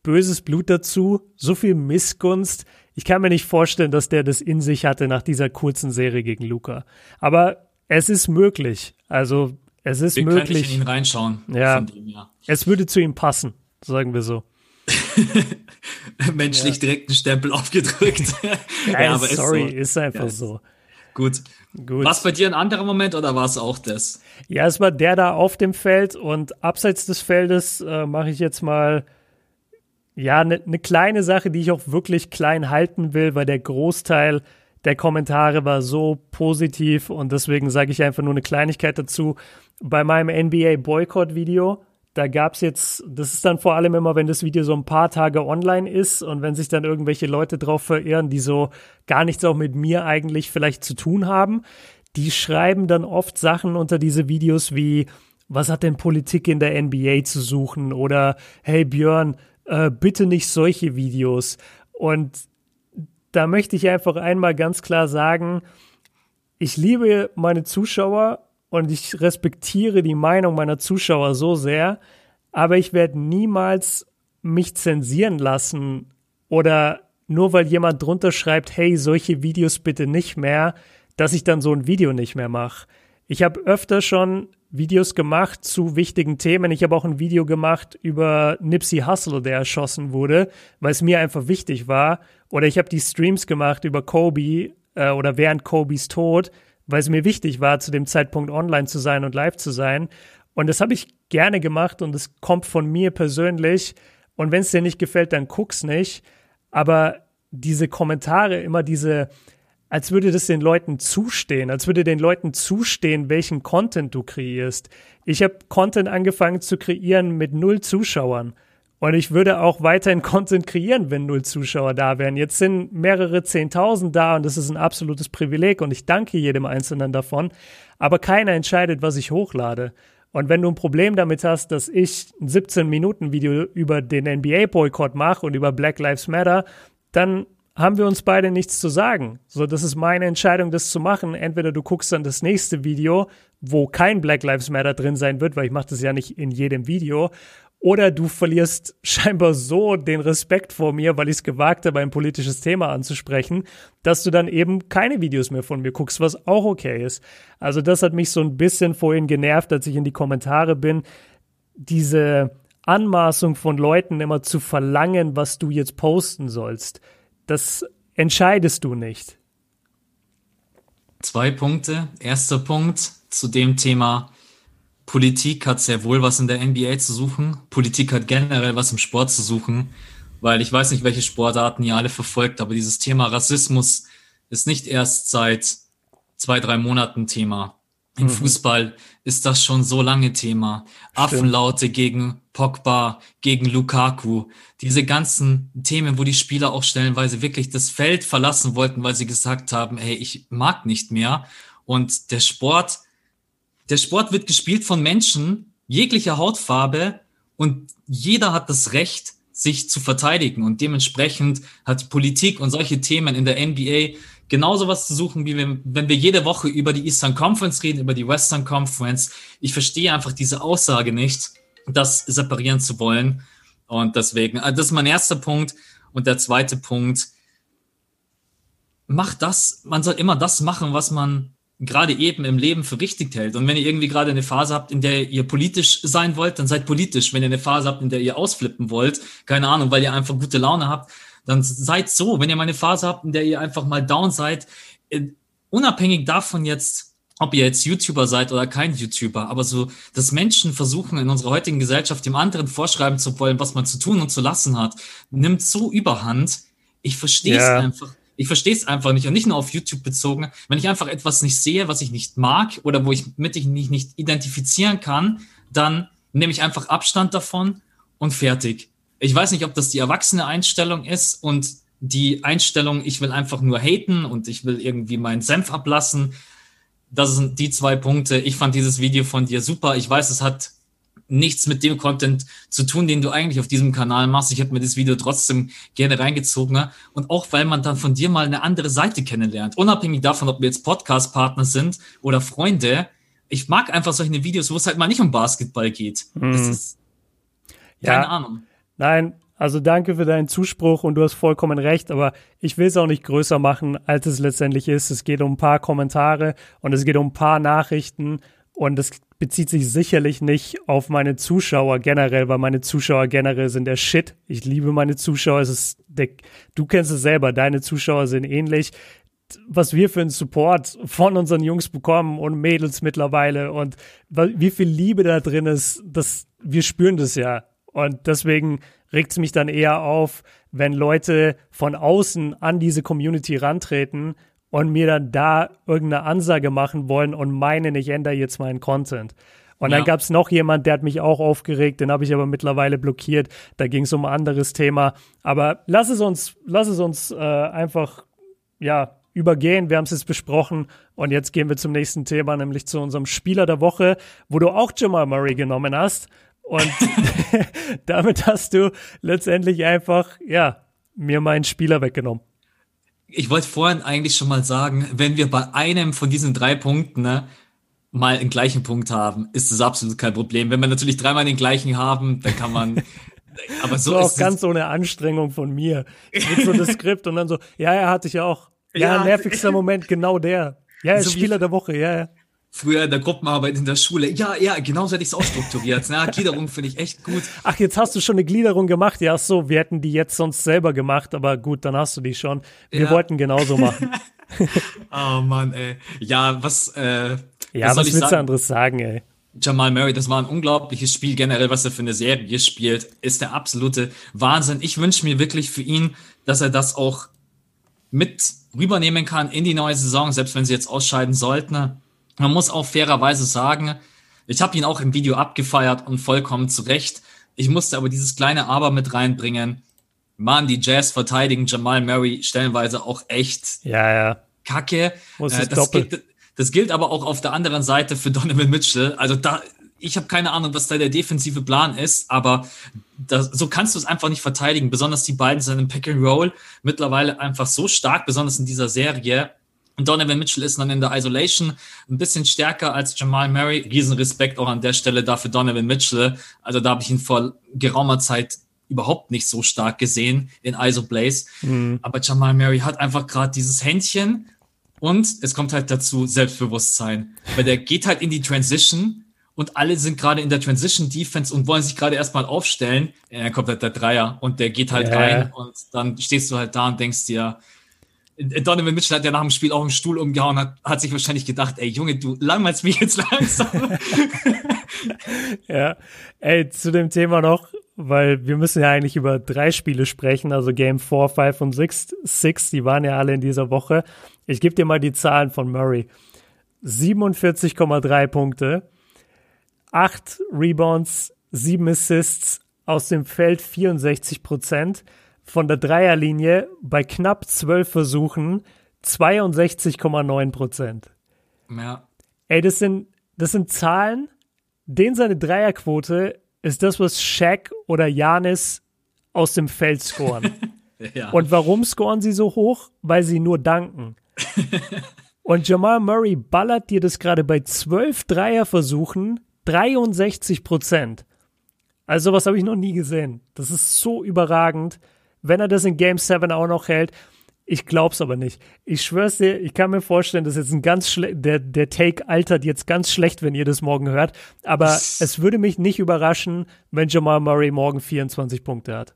böses Blut dazu, so viel Missgunst. Ich kann mir nicht vorstellen, dass der das in sich hatte nach dieser kurzen Serie gegen Luca. Aber es ist möglich. Also es ist wir möglich. Können in ihn reinschauen. Ja. Dem, ja. Es würde zu ihm passen, sagen wir so. Menschlich ja. direkt einen Stempel aufgedrückt. ja, ja, aber sorry, ist, so. ist einfach so. Gut. Gut. War es bei dir ein anderer Moment oder war es auch das? Ja, es war der da auf dem Feld und abseits des Feldes äh, mache ich jetzt mal ja eine ne kleine Sache, die ich auch wirklich klein halten will, weil der Großteil der Kommentare war so positiv und deswegen sage ich einfach nur eine Kleinigkeit dazu. Bei meinem NBA Boycott Video, da gab es jetzt, das ist dann vor allem immer, wenn das Video so ein paar Tage online ist und wenn sich dann irgendwelche Leute drauf verirren, die so gar nichts auch mit mir eigentlich vielleicht zu tun haben, die schreiben dann oft Sachen unter diese Videos wie, was hat denn Politik in der NBA zu suchen? Oder hey Björn, äh, bitte nicht solche Videos. Und da möchte ich einfach einmal ganz klar sagen, ich liebe meine Zuschauer und ich respektiere die Meinung meiner Zuschauer so sehr, aber ich werde niemals mich zensieren lassen oder nur weil jemand drunter schreibt, hey, solche Videos bitte nicht mehr, dass ich dann so ein Video nicht mehr mache. Ich habe öfter schon Videos gemacht zu wichtigen Themen. Ich habe auch ein Video gemacht über Nipsey Hussle, der erschossen wurde, weil es mir einfach wichtig war. Oder ich habe die Streams gemacht über Kobe äh, oder während Kobes Tod, weil es mir wichtig war, zu dem Zeitpunkt online zu sein und live zu sein. Und das habe ich gerne gemacht und es kommt von mir persönlich. Und wenn es dir nicht gefällt, dann guck's nicht. Aber diese Kommentare, immer diese, als würde das den Leuten zustehen, als würde den Leuten zustehen, welchen Content du kreierst. Ich habe Content angefangen zu kreieren mit null Zuschauern. Und ich würde auch weiterhin Content kreieren, wenn null Zuschauer da wären. Jetzt sind mehrere Zehntausend da und das ist ein absolutes Privileg und ich danke jedem Einzelnen davon. Aber keiner entscheidet, was ich hochlade. Und wenn du ein Problem damit hast, dass ich ein 17-Minuten-Video über den NBA-Boykott mache und über Black Lives Matter, dann haben wir uns beide nichts zu sagen. So, das ist meine Entscheidung, das zu machen. Entweder du guckst dann das nächste Video, wo kein Black Lives Matter drin sein wird, weil ich mache das ja nicht in jedem Video, oder du verlierst scheinbar so den Respekt vor mir, weil ich es gewagt habe, ein politisches Thema anzusprechen, dass du dann eben keine Videos mehr von mir guckst, was auch okay ist. Also das hat mich so ein bisschen vorhin genervt, als ich in die Kommentare bin. Diese Anmaßung von Leuten immer zu verlangen, was du jetzt posten sollst das entscheidest du nicht. Zwei Punkte. Erster Punkt zu dem Thema. Politik hat sehr wohl was in der NBA zu suchen. Politik hat generell was im Sport zu suchen, weil ich weiß nicht, welche Sportarten ihr alle verfolgt, aber dieses Thema Rassismus ist nicht erst seit zwei, drei Monaten Thema. Im mhm. Fußball ist das schon so lange Thema. Stimmt. Affenlaute gegen Pogba, gegen Lukaku. Diese ganzen Themen, wo die Spieler auch stellenweise wirklich das Feld verlassen wollten, weil sie gesagt haben, hey, ich mag nicht mehr. Und der Sport, der Sport wird gespielt von Menschen jeglicher Hautfarbe und jeder hat das Recht, sich zu verteidigen. Und dementsprechend hat Politik und solche Themen in der NBA genauso was zu suchen, wie wir, wenn wir jede Woche über die Eastern Conference reden, über die Western Conference. Ich verstehe einfach diese Aussage nicht, das separieren zu wollen. Und deswegen, also das ist mein erster Punkt. Und der zweite Punkt, macht das, man soll immer das machen, was man gerade eben im Leben für richtig hält. Und wenn ihr irgendwie gerade eine Phase habt, in der ihr politisch sein wollt, dann seid politisch. Wenn ihr eine Phase habt, in der ihr ausflippen wollt, keine Ahnung, weil ihr einfach gute Laune habt, dann seid so. Wenn ihr mal eine Phase habt, in der ihr einfach mal down seid, äh, unabhängig davon jetzt, ob ihr jetzt YouTuber seid oder kein YouTuber, aber so, dass Menschen versuchen, in unserer heutigen Gesellschaft dem anderen vorschreiben zu wollen, was man zu tun und zu lassen hat, nimmt so überhand. Ich verstehe es ja. einfach. Ich verstehe es einfach nicht und nicht nur auf YouTube bezogen. Wenn ich einfach etwas nicht sehe, was ich nicht mag oder wo ich mit ich mich nicht identifizieren kann, dann nehme ich einfach Abstand davon und fertig. Ich weiß nicht, ob das die erwachsene Einstellung ist und die Einstellung, ich will einfach nur haten und ich will irgendwie meinen Senf ablassen. Das sind die zwei Punkte. Ich fand dieses Video von dir super. Ich weiß, es hat nichts mit dem Content zu tun, den du eigentlich auf diesem Kanal machst. Ich habe mir das Video trotzdem gerne reingezogen. Ne? Und auch, weil man dann von dir mal eine andere Seite kennenlernt. Unabhängig davon, ob wir jetzt Podcast-Partner sind oder Freunde. Ich mag einfach solche Videos, wo es halt mal nicht um Basketball geht. Mhm. Das ist keine ja. Ahnung. Nein, also danke für deinen Zuspruch und du hast vollkommen recht, aber ich will es auch nicht größer machen, als es letztendlich ist. Es geht um ein paar Kommentare und es geht um ein paar Nachrichten und es bezieht sich sicherlich nicht auf meine Zuschauer generell, weil meine Zuschauer generell sind der Shit. Ich liebe meine Zuschauer. Es ist der, du kennst es selber, deine Zuschauer sind ähnlich. Was wir für einen Support von unseren Jungs bekommen und Mädels mittlerweile und wie viel Liebe da drin ist, das, wir spüren das ja. Und deswegen regt es mich dann eher auf, wenn Leute von außen an diese Community rantreten und mir dann da irgendeine Ansage machen wollen und meinen, ich ändere jetzt meinen Content. Und ja. dann gab es noch jemand, der hat mich auch aufgeregt, den habe ich aber mittlerweile blockiert. Da ging es um ein anderes Thema. Aber lass es uns, lass es uns äh, einfach, ja, übergehen. Wir haben es jetzt besprochen und jetzt gehen wir zum nächsten Thema, nämlich zu unserem Spieler der Woche, wo du auch Jamal Murray genommen hast. Und damit hast du letztendlich einfach, ja, mir meinen Spieler weggenommen. Ich wollte vorhin eigentlich schon mal sagen, wenn wir bei einem von diesen drei Punkten ne, mal den gleichen Punkt haben, ist das absolut kein Problem. Wenn wir natürlich dreimal den gleichen haben, dann kann man. aber so, so ist auch ganz ohne Anstrengung von mir. Mit so das Skript und dann so, ja, ja, hatte ich auch. Ja, ja nervigster Moment, genau der. Ja, so Spieler der Woche, ja, ja. Früher in der Gruppenarbeit in der Schule. Ja, ja, genau so hätte ich es auch strukturiert. Na, Gliederung finde ich echt gut. Ach, jetzt hast du schon eine Gliederung gemacht. Ja, so, wir hätten die jetzt sonst selber gemacht, aber gut, dann hast du die schon. Wir ja. wollten genauso machen. oh Mann, ey. Ja, was, äh, ja, was, was willst du anderes sagen, ey? Jamal Murray, das war ein unglaubliches Spiel generell, was er für eine Serie spielt, ist der absolute Wahnsinn. Ich wünsche mir wirklich für ihn, dass er das auch mit rübernehmen kann in die neue Saison, selbst wenn sie jetzt ausscheiden sollten. Man muss auch fairerweise sagen, ich habe ihn auch im Video abgefeiert und vollkommen zurecht. Ich musste aber dieses kleine Aber mit reinbringen. Mann, die Jazz verteidigen Jamal Murray stellenweise auch echt ja, ja. kacke. Äh, das, gilt, das gilt aber auch auf der anderen Seite für Donovan Mitchell. Also da, ich habe keine Ahnung, was da der defensive Plan ist, aber das, so kannst du es einfach nicht verteidigen. Besonders die beiden sind im Pick and Roll mittlerweile einfach so stark, besonders in dieser Serie. Und Donovan Mitchell ist dann in der Isolation ein bisschen stärker als Jamal Murray. Riesenrespekt auch an der Stelle dafür Donovan Mitchell. Also da habe ich ihn vor geraumer Zeit überhaupt nicht so stark gesehen in ISO Blaze. Mhm. Aber Jamal Murray hat einfach gerade dieses Händchen und es kommt halt dazu Selbstbewusstsein. Weil der geht halt in die Transition und alle sind gerade in der Transition Defense und wollen sich gerade erstmal aufstellen. Dann kommt halt der Dreier und der geht halt yeah. rein und dann stehst du halt da und denkst dir, Donovan Mitchell hat ja nach dem Spiel auch einen Stuhl umgehauen, hat, hat sich wahrscheinlich gedacht, ey Junge, du langweilst mich jetzt langsam. ja, ey, zu dem Thema noch, weil wir müssen ja eigentlich über drei Spiele sprechen, also Game 4, 5 und 6, 6 die waren ja alle in dieser Woche. Ich gebe dir mal die Zahlen von Murray. 47,3 Punkte, 8 Rebounds, 7 Assists, aus dem Feld 64 Prozent, von der Dreierlinie bei knapp 12 Versuchen 62,9 Prozent. Ja. Ey, das sind, das sind Zahlen, den seine Dreierquote ist das, was Shaq oder Janis aus dem Feld scoren. ja. Und warum scoren sie so hoch? Weil sie nur danken. Und Jamal Murray ballert dir das gerade bei 12 Dreierversuchen 63 Prozent. Also was habe ich noch nie gesehen. Das ist so überragend. Wenn er das in Game 7 auch noch hält, ich glaub's aber nicht. Ich schwör's dir, ich kann mir vorstellen, dass jetzt ein ganz schlecht, der, der Take altert jetzt ganz schlecht, wenn ihr das morgen hört. Aber es würde mich nicht überraschen, wenn Jamal Murray morgen 24 Punkte hat.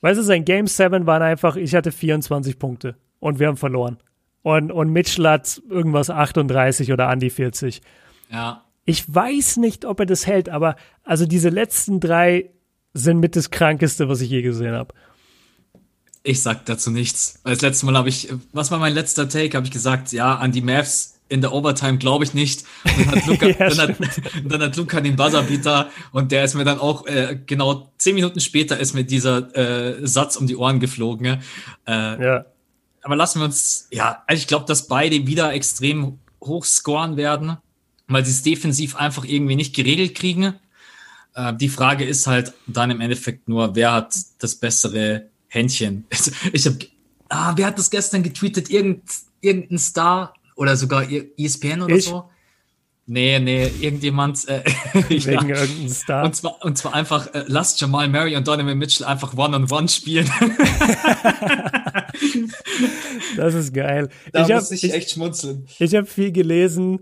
Weißt du, sein Game 7 waren einfach, ich hatte 24 Punkte und wir haben verloren. Und, und Mitchell hat irgendwas 38 oder an die 40. Ja. Ich weiß nicht, ob er das hält, aber also diese letzten drei sind mit das Krankeste, was ich je gesehen habe. Ich sag dazu nichts. Das letzte Mal habe ich, was war mein letzter Take? Habe ich gesagt, ja, an die Mavs in der Overtime glaube ich nicht. Und dann hat Luca, ja, dann, hat, dann hat Luca den Buzzerbeater und der ist mir dann auch äh, genau zehn Minuten später ist mir dieser äh, Satz um die Ohren geflogen. Äh, ja. Aber lassen wir uns, ja, also ich glaube, dass beide wieder extrem hoch scoren werden, weil sie es defensiv einfach irgendwie nicht geregelt kriegen. Äh, die Frage ist halt dann im Endeffekt nur, wer hat das bessere Händchen. Ich habe, ah, wer hat das gestern getweetet? Irgend, irgendein Star oder sogar ESPN oder ich? so? Nee, nee, irgendjemand. Äh, Wegen ja. irgendeinem Star. Und zwar, und zwar einfach, äh, lasst Jamal Murray und Donovan Mitchell einfach One-on-One -on -one spielen. das ist geil. Da ich muss hab, ich echt schmunzeln. Ich habe viel gelesen,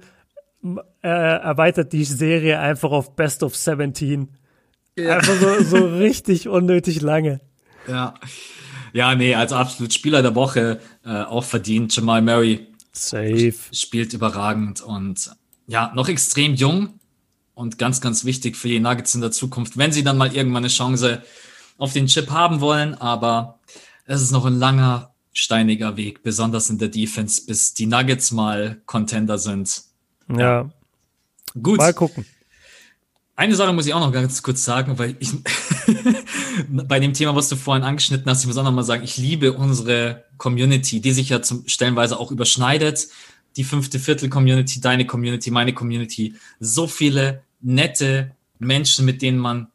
äh, erweitert die Serie einfach auf Best of 17. Ja. Einfach so, so richtig unnötig lange. Ja. Ja, nee, also absolut Spieler der Woche äh, auch verdient. Jamal Murray Safe. spielt überragend und ja, noch extrem jung und ganz, ganz wichtig für die Nuggets in der Zukunft, wenn sie dann mal irgendwann eine Chance auf den Chip haben wollen. Aber es ist noch ein langer, steiniger Weg, besonders in der Defense, bis die Nuggets mal Contender sind. Ja. Gut. Mal gucken. Eine Sache muss ich auch noch ganz kurz sagen, weil ich bei dem Thema, was du vorhin angeschnitten hast, ich muss auch noch mal sagen, ich liebe unsere Community, die sich ja zum stellenweise auch überschneidet. Die fünfte Viertel-Community, deine Community, meine Community. So viele nette Menschen, mit denen man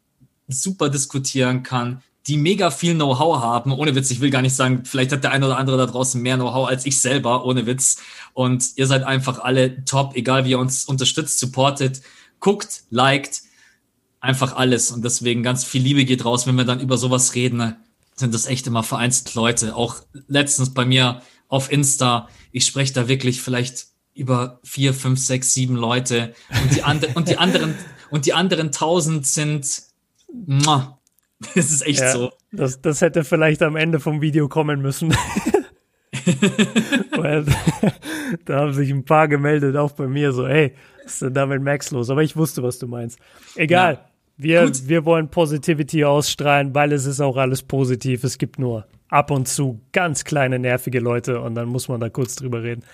super diskutieren kann, die mega viel Know-how haben. Ohne Witz, ich will gar nicht sagen, vielleicht hat der eine oder andere da draußen mehr Know-how als ich selber, ohne Witz. Und ihr seid einfach alle top, egal wie ihr uns unterstützt, supportet, guckt, liked, einfach alles. Und deswegen ganz viel Liebe geht raus, wenn wir dann über sowas reden. Sind das echt immer vereinzelt Leute. Auch letztens bei mir auf Insta. Ich spreche da wirklich vielleicht über vier, fünf, sechs, sieben Leute. Und die, and und die anderen, und die anderen tausend sind, muah, das ist echt ja, so. Das, das hätte vielleicht am Ende vom Video kommen müssen. Weil, da haben sich ein paar gemeldet, auch bei mir, so, hey, was ist denn da mit Max los? Aber ich wusste, was du meinst. Egal. Ja. Wir, wir wollen Positivity ausstrahlen, weil es ist auch alles positiv. Es gibt nur ab und zu ganz kleine nervige Leute und dann muss man da kurz drüber reden.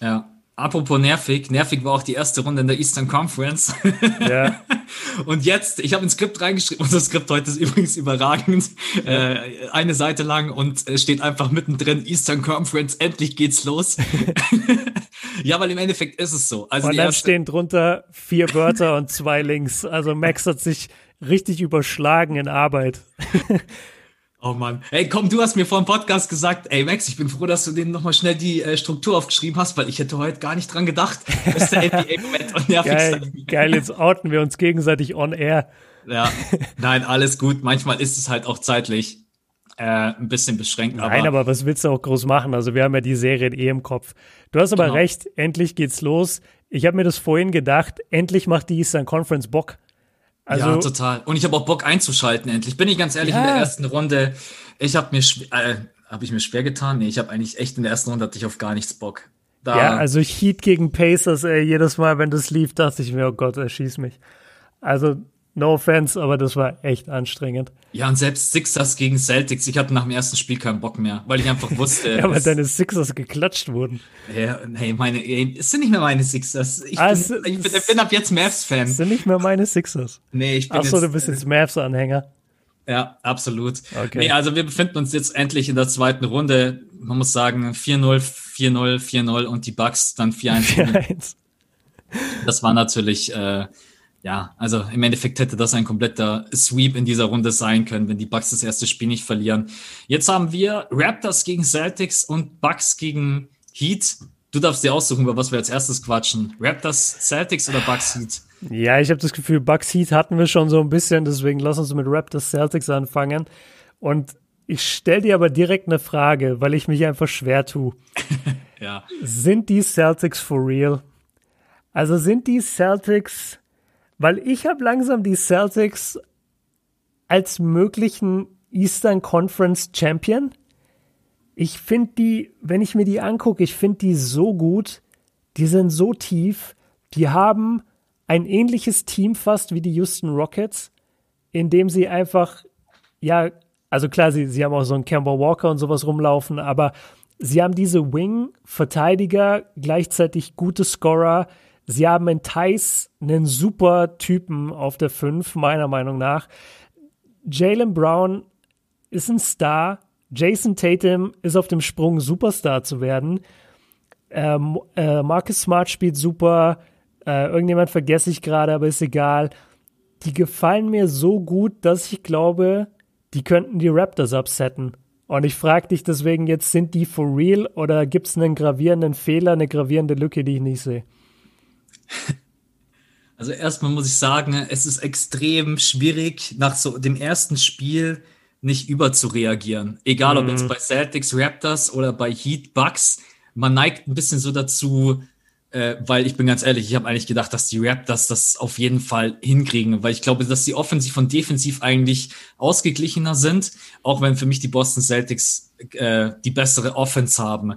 Ja. Apropos nervig, nervig war auch die erste Runde in der Eastern Conference. Ja. Und jetzt, ich habe ein Skript reingeschrieben, unser Skript heute ist übrigens überragend, äh, eine Seite lang und es steht einfach mittendrin Eastern Conference, endlich geht's los. ja, weil im Endeffekt ist es so. Also und dann stehen drunter vier Wörter und zwei Links. Also Max hat sich richtig überschlagen in Arbeit. Oh Mann. Ey, komm, du hast mir vor dem Podcast gesagt, ey Max, ich bin froh, dass du denen nochmal schnell die äh, Struktur aufgeschrieben hast, weil ich hätte heute gar nicht dran gedacht. Das ist der NBA-Moment und Geil, geil, jetzt outen wir uns gegenseitig on air. Ja, nein, alles gut. Manchmal ist es halt auch zeitlich äh, ein bisschen beschränkt. Nein, aber, aber was willst du auch groß machen? Also wir haben ja die Serie eh im Kopf. Du hast aber genau. recht, endlich geht's los. Ich habe mir das vorhin gedacht, endlich macht die Eastern Conference Bock. Also, ja, total. Und ich habe auch Bock einzuschalten endlich. Bin ich ganz ehrlich, ja. in der ersten Runde, ich habe mir, äh, habe ich mir schwer getan? Nee, ich habe eigentlich echt in der ersten Runde hatte ich auf gar nichts Bock. Da ja, also Heat gegen Pacers, ey, jedes Mal, wenn das lief, dachte ich mir, oh Gott, er schießt mich. Also No offense, aber das war echt anstrengend. Ja, und selbst Sixers gegen Celtics, ich hatte nach dem ersten Spiel keinen Bock mehr, weil ich einfach wusste. ja, weil deine Sixers geklatscht wurden. Ja, hey, meine, ey, es sind nicht mehr meine Sixers. Ich, ah, bin, es, ich, bin, ich bin ab jetzt Mavs-Fan. Es sind nicht mehr meine Sixers. Nee, ich bin Achso, du bist jetzt Mavs-Anhänger. Ja, absolut. Okay. Nee, also wir befinden uns jetzt endlich in der zweiten Runde. Man muss sagen, 4-0, 4-0, 4-0 und die Bucks dann 4-1. Das war natürlich äh, ja, also im Endeffekt hätte das ein kompletter Sweep in dieser Runde sein können, wenn die Bucks das erste Spiel nicht verlieren. Jetzt haben wir Raptors gegen Celtics und Bucks gegen Heat. Du darfst dir aussuchen, über was wir als erstes quatschen. Raptors, Celtics oder Bucks Heat? Ja, ich habe das Gefühl, Bucks Heat hatten wir schon so ein bisschen, deswegen lass uns mit Raptors Celtics anfangen. Und ich stelle dir aber direkt eine Frage, weil ich mich einfach schwer tue. ja. Sind die Celtics for real? Also sind die Celtics weil ich habe langsam die Celtics als möglichen Eastern Conference Champion. Ich finde die, wenn ich mir die angucke, ich finde die so gut. Die sind so tief. Die haben ein ähnliches Team fast wie die Houston Rockets, in dem sie einfach, ja, also klar, sie, sie haben auch so einen Kemba Walker und sowas rumlaufen, aber sie haben diese Wing-Verteidiger, gleichzeitig gute Scorer, Sie haben in Thais einen super Typen auf der 5, meiner Meinung nach. Jalen Brown ist ein Star. Jason Tatum ist auf dem Sprung, Superstar zu werden. Ähm, äh, Marcus Smart spielt super. Äh, irgendjemand vergesse ich gerade, aber ist egal. Die gefallen mir so gut, dass ich glaube, die könnten die Raptors upsetten. Und ich frage dich deswegen jetzt, sind die for real oder gibt es einen gravierenden Fehler, eine gravierende Lücke, die ich nicht sehe? Also erstmal muss ich sagen, es ist extrem schwierig, nach so dem ersten Spiel nicht überzureagieren. Egal ob jetzt mhm. bei Celtics, Raptors oder bei Heat, Bucks. Man neigt ein bisschen so dazu, äh, weil ich bin ganz ehrlich, ich habe eigentlich gedacht, dass die Raptors das auf jeden Fall hinkriegen, weil ich glaube, dass sie offensiv und defensiv eigentlich ausgeglichener sind, auch wenn für mich die Boston Celtics äh, die bessere Offense haben.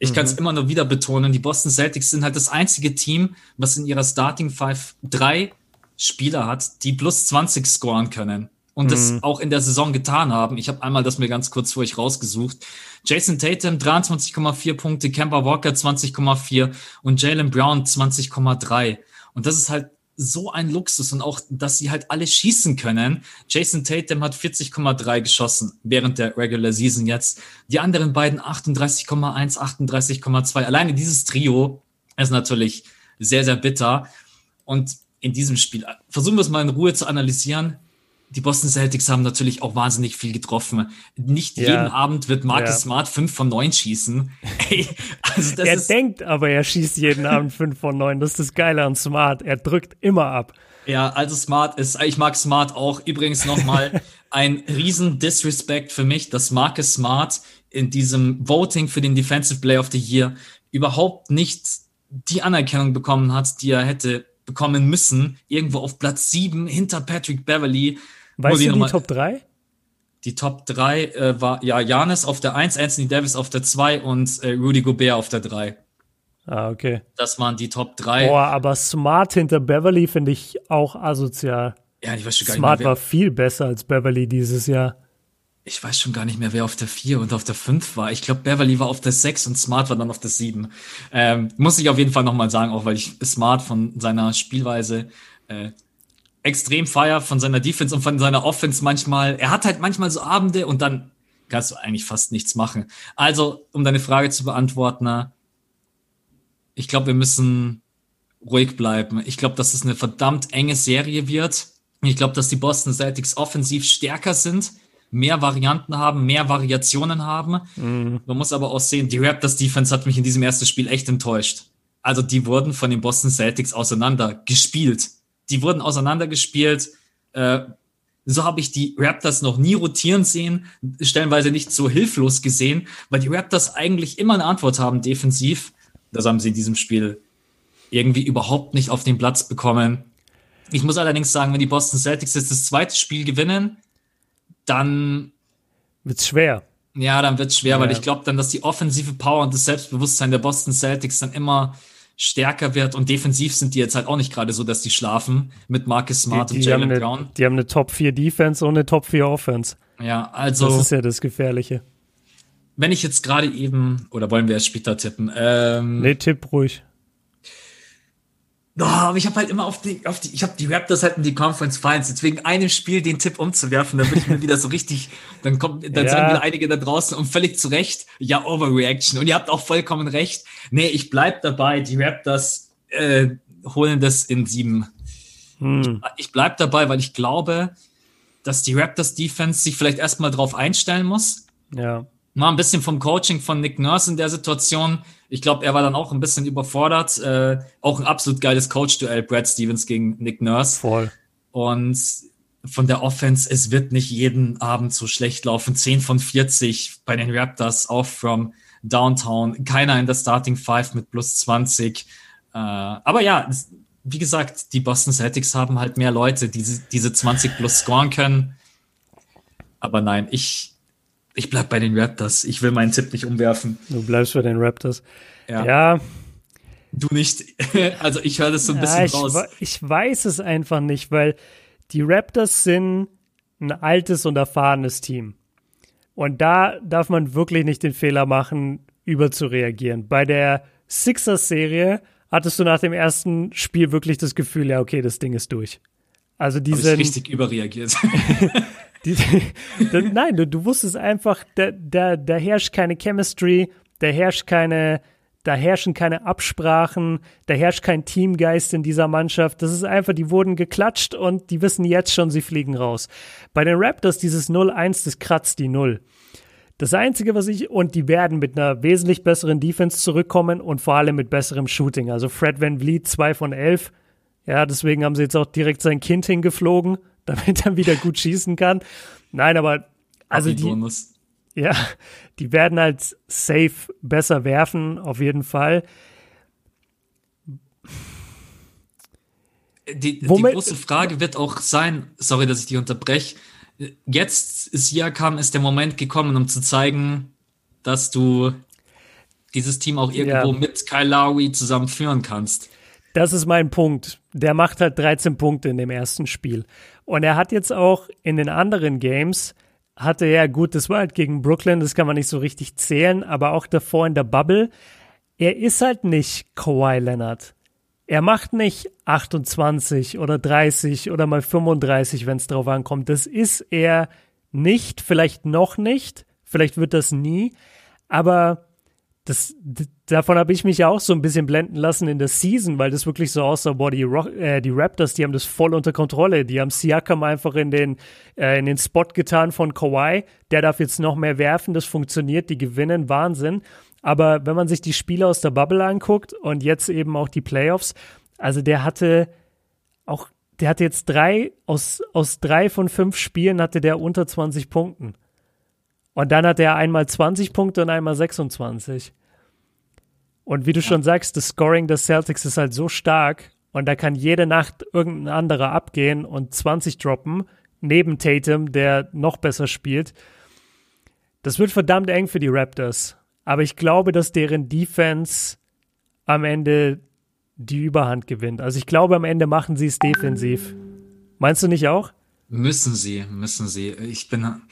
Ich mhm. kann es immer nur wieder betonen, die Boston Celtics sind halt das einzige Team, was in ihrer Starting Five drei Spieler hat, die plus 20 scoren können. und mhm. das auch in der Saison getan haben. Ich habe einmal das mir ganz kurz vor euch rausgesucht. Jason Tatum 23,4 Punkte, Kemba Walker 20,4 und Jalen Brown 20,3. Und das ist halt so ein Luxus und auch, dass sie halt alle schießen können. Jason Tatum hat 40,3 geschossen während der Regular Season jetzt. Die anderen beiden 38,1, 38,2. Alleine dieses Trio ist natürlich sehr, sehr bitter. Und in diesem Spiel, versuchen wir es mal in Ruhe zu analysieren die Boston Celtics haben natürlich auch wahnsinnig viel getroffen. Nicht ja. jeden Abend wird Marcus ja. Smart 5 von 9 schießen. Ey, also er denkt aber, er schießt jeden Abend 5 von 9. Das ist das Geile an Smart. Er drückt immer ab. Ja, also Smart ist, ich mag Smart auch. Übrigens nochmal ein riesen Disrespect für mich, dass Marcus Smart in diesem Voting für den Defensive Player of the Year überhaupt nicht die Anerkennung bekommen hat, die er hätte bekommen müssen. Irgendwo auf Platz 7 hinter Patrick Beverly Weißt du die Top 3? Die Top 3 äh, war ja Janis auf der 1, Anthony Davis auf der 2 und äh, Rudy Gobert auf der 3. Ah, okay. Das waren die Top 3. Boah, aber Smart hinter Beverly finde ich auch asozial. Ja, ich weiß schon gar Smart nicht mehr, war viel besser als Beverly dieses Jahr. Ich weiß schon gar nicht mehr, wer auf der 4 und auf der 5 war. Ich glaube, Beverly war auf der 6 und Smart war dann auf der 7. Ähm, muss ich auf jeden Fall nochmal sagen, auch weil ich Smart von seiner Spielweise äh, extrem feier von seiner Defense und von seiner Offense manchmal. Er hat halt manchmal so Abende und dann kannst du eigentlich fast nichts machen. Also, um deine Frage zu beantworten, ich glaube, wir müssen ruhig bleiben. Ich glaube, dass es eine verdammt enge Serie wird. Ich glaube, dass die Boston Celtics offensiv stärker sind, mehr Varianten haben, mehr Variationen haben. Mhm. Man muss aber auch sehen, die Raptors Defense hat mich in diesem ersten Spiel echt enttäuscht. Also die wurden von den Boston Celtics auseinander gespielt die wurden auseinandergespielt. Äh, so habe ich die Raptors noch nie rotieren sehen, stellenweise nicht so hilflos gesehen, weil die Raptors eigentlich immer eine Antwort haben defensiv. Das haben sie in diesem Spiel irgendwie überhaupt nicht auf den Platz bekommen. Ich muss allerdings sagen, wenn die Boston Celtics jetzt das zweite Spiel gewinnen, dann wird's schwer. Ja, dann wird's schwer, ja. weil ich glaube dann, dass die offensive Power und das Selbstbewusstsein der Boston Celtics dann immer stärker wird und defensiv sind die jetzt halt auch nicht gerade so, dass die schlafen mit Marcus Smart die, die und Jalen Brown. Die haben eine Top 4 Defense und eine Top 4 Offense. Ja, also. Das ist ja das Gefährliche. Wenn ich jetzt gerade eben, oder wollen wir erst später tippen? Ähm, nee, tipp ruhig. Oh, aber ich habe halt immer auf die, auf die, ich habe die Raptors halt in die Conference Finals, jetzt wegen einem Spiel den Tipp umzuwerfen, dann bin ich mir wieder so richtig, dann kommt, dann ja. sagen wieder einige da draußen und völlig zu Recht, ja, Overreaction. Und ihr habt auch vollkommen recht. Nee, ich bleib dabei, die Raptors äh, holen das in sieben. Hm. Ich, ich bleib dabei, weil ich glaube, dass die Raptors Defense sich vielleicht erstmal drauf einstellen muss. Ja. Mal ein bisschen vom Coaching von Nick Nurse in der Situation ich glaube, er war dann auch ein bisschen überfordert. Äh, auch ein absolut geiles Coach-Duell, Brad Stevens gegen Nick Nurse. Voll. Und von der Offense, es wird nicht jeden Abend so schlecht laufen. 10 von 40 bei den Raptors, auch from Downtown. Keiner in der Starting Five mit plus 20. Äh, aber ja, wie gesagt, die Boston Celtics haben halt mehr Leute, die diese 20 plus scoren können. Aber nein, ich, ich bleib bei den Raptors. Ich will meinen Tipp nicht umwerfen. Du bleibst bei den Raptors. Ja. ja. Du nicht. Also ich höre das so ein bisschen ich raus. Ich weiß es einfach nicht, weil die Raptors sind ein altes und erfahrenes Team. Und da darf man wirklich nicht den Fehler machen, überzureagieren. Bei der Sixers-Serie hattest du nach dem ersten Spiel wirklich das Gefühl, ja, okay, das Ding ist durch. Also diese. richtig überreagiert. Die, die, nein, du, du wusstest einfach, da, da, da herrscht keine Chemistry, da herrscht keine, da herrschen keine Absprachen, da herrscht kein Teamgeist in dieser Mannschaft. Das ist einfach, die wurden geklatscht und die wissen jetzt schon, sie fliegen raus. Bei den Raptors dieses 0-1, das kratzt die Null. Das Einzige, was ich, und die werden mit einer wesentlich besseren Defense zurückkommen und vor allem mit besserem Shooting. Also Fred Van Vliet 2 von 11. Ja, deswegen haben sie jetzt auch direkt sein Kind hingeflogen damit er wieder gut schießen kann. Nein, aber also die, ja, die werden halt safe besser werfen, auf jeden Fall. Die, die große Frage wird auch sein, sorry, dass ich dich unterbreche. Jetzt ist Siakam ist der Moment gekommen, um zu zeigen, dass du dieses Team auch irgendwo ja. mit Kyle Lowry zusammenführen kannst. Das ist mein Punkt. Der macht halt 13 Punkte in dem ersten Spiel. Und er hat jetzt auch in den anderen Games, hatte er gut, das war halt gegen Brooklyn, das kann man nicht so richtig zählen, aber auch davor in der Bubble, er ist halt nicht Kawhi Leonard. Er macht nicht 28 oder 30 oder mal 35, wenn es drauf ankommt. Das ist er nicht, vielleicht noch nicht, vielleicht wird das nie, aber das, davon habe ich mich ja auch so ein bisschen blenden lassen in der Season, weil das wirklich so aussah, boah, die, äh, die Raptors, die haben das voll unter Kontrolle. Die haben Siakam einfach in den, äh, in den Spot getan von Kawhi. Der darf jetzt noch mehr werfen, das funktioniert, die gewinnen, Wahnsinn. Aber wenn man sich die Spiele aus der Bubble anguckt und jetzt eben auch die Playoffs, also der hatte auch, der hatte jetzt drei, aus, aus drei von fünf Spielen hatte der unter 20 Punkten. Und dann hat er einmal 20 Punkte und einmal 26. Und wie du ja. schon sagst, das Scoring des Celtics ist halt so stark und da kann jede Nacht irgendein anderer abgehen und 20 droppen, neben Tatum, der noch besser spielt. Das wird verdammt eng für die Raptors. Aber ich glaube, dass deren Defense am Ende die Überhand gewinnt. Also ich glaube, am Ende machen sie es defensiv. Meinst du nicht auch? Müssen sie, müssen sie. Ich bin,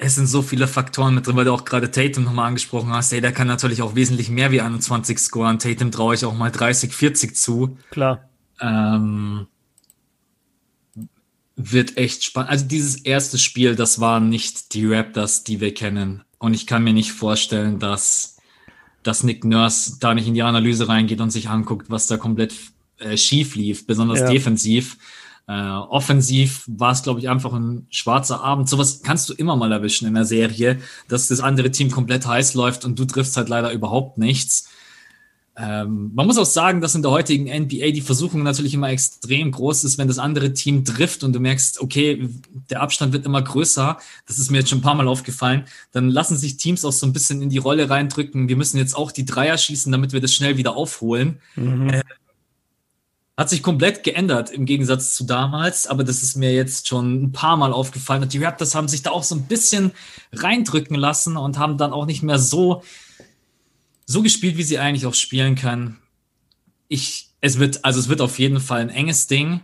es sind so viele Faktoren mit drin, weil du auch gerade Tatum nochmal angesprochen hast. Ey, der kann natürlich auch wesentlich mehr wie 21 scoren. Tatum traue ich auch mal 30, 40 zu. Klar. Ähm, wird echt spannend. Also dieses erste Spiel, das waren nicht die Raptors, die wir kennen. Und ich kann mir nicht vorstellen, dass, dass Nick Nurse da nicht in die Analyse reingeht und sich anguckt, was da komplett äh, schief lief, besonders ja. defensiv. Äh, offensiv war es, glaube ich, einfach ein schwarzer Abend. Sowas kannst du immer mal erwischen in der Serie, dass das andere Team komplett heiß läuft und du triffst halt leider überhaupt nichts. Ähm, man muss auch sagen, dass in der heutigen NBA die Versuchung natürlich immer extrem groß ist, wenn das andere Team trifft und du merkst, okay, der Abstand wird immer größer. Das ist mir jetzt schon ein paar Mal aufgefallen. Dann lassen sich Teams auch so ein bisschen in die Rolle reindrücken. Wir müssen jetzt auch die Dreier schießen, damit wir das schnell wieder aufholen. Mhm. Äh, hat sich komplett geändert im Gegensatz zu damals, aber das ist mir jetzt schon ein paar Mal aufgefallen. Und die Raptors haben sich da auch so ein bisschen reindrücken lassen und haben dann auch nicht mehr so, so gespielt, wie sie eigentlich auch spielen können. Ich, es wird, also es wird auf jeden Fall ein enges Ding.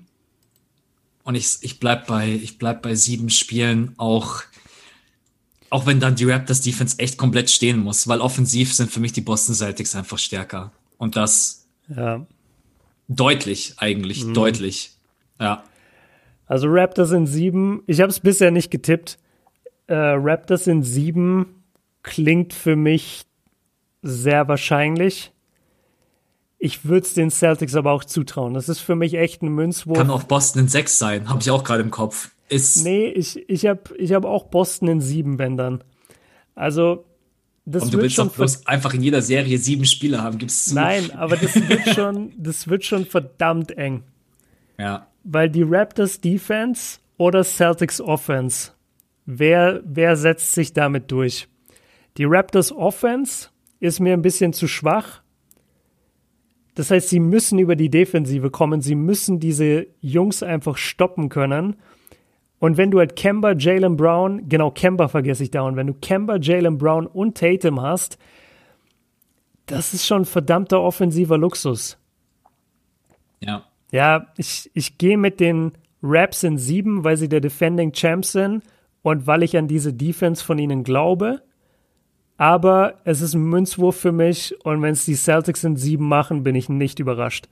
Und ich, ich bleib bei, ich bleib bei sieben Spielen auch, auch wenn dann die Raptors Defense echt komplett stehen muss, weil offensiv sind für mich die Boston Celtics einfach stärker. Und das, ja Deutlich, eigentlich, mhm. deutlich. Ja. Also Raptors in sieben. Ich habe es bisher nicht getippt. Äh, Raptors in sieben klingt für mich sehr wahrscheinlich. Ich würde es den Celtics aber auch zutrauen. Das ist für mich echt ein Münzwurf. Kann auch Boston in sechs sein, habe ich auch gerade im Kopf. Ist nee, ich, ich habe ich hab auch Boston in sieben Bändern. Also das Und du willst doch bloß einfach in jeder Serie sieben Spieler haben, gibt's zu. Nein, aber das wird schon, das wird schon verdammt eng. Ja. Weil die Raptors Defense oder Celtics Offense, wer, wer setzt sich damit durch? Die Raptors Offense ist mir ein bisschen zu schwach. Das heißt, sie müssen über die Defensive kommen, sie müssen diese Jungs einfach stoppen können. Und wenn du halt Kemba, Jalen Brown, genau, Kemba vergesse ich da, und wenn du Kemba, Jalen Brown und Tatum hast, das ist schon verdammter offensiver Luxus. Ja. Ja, ich, ich gehe mit den Raps in sieben, weil sie der Defending Champs sind und weil ich an diese Defense von ihnen glaube. Aber es ist ein Münzwurf für mich und wenn es die Celtics in sieben machen, bin ich nicht überrascht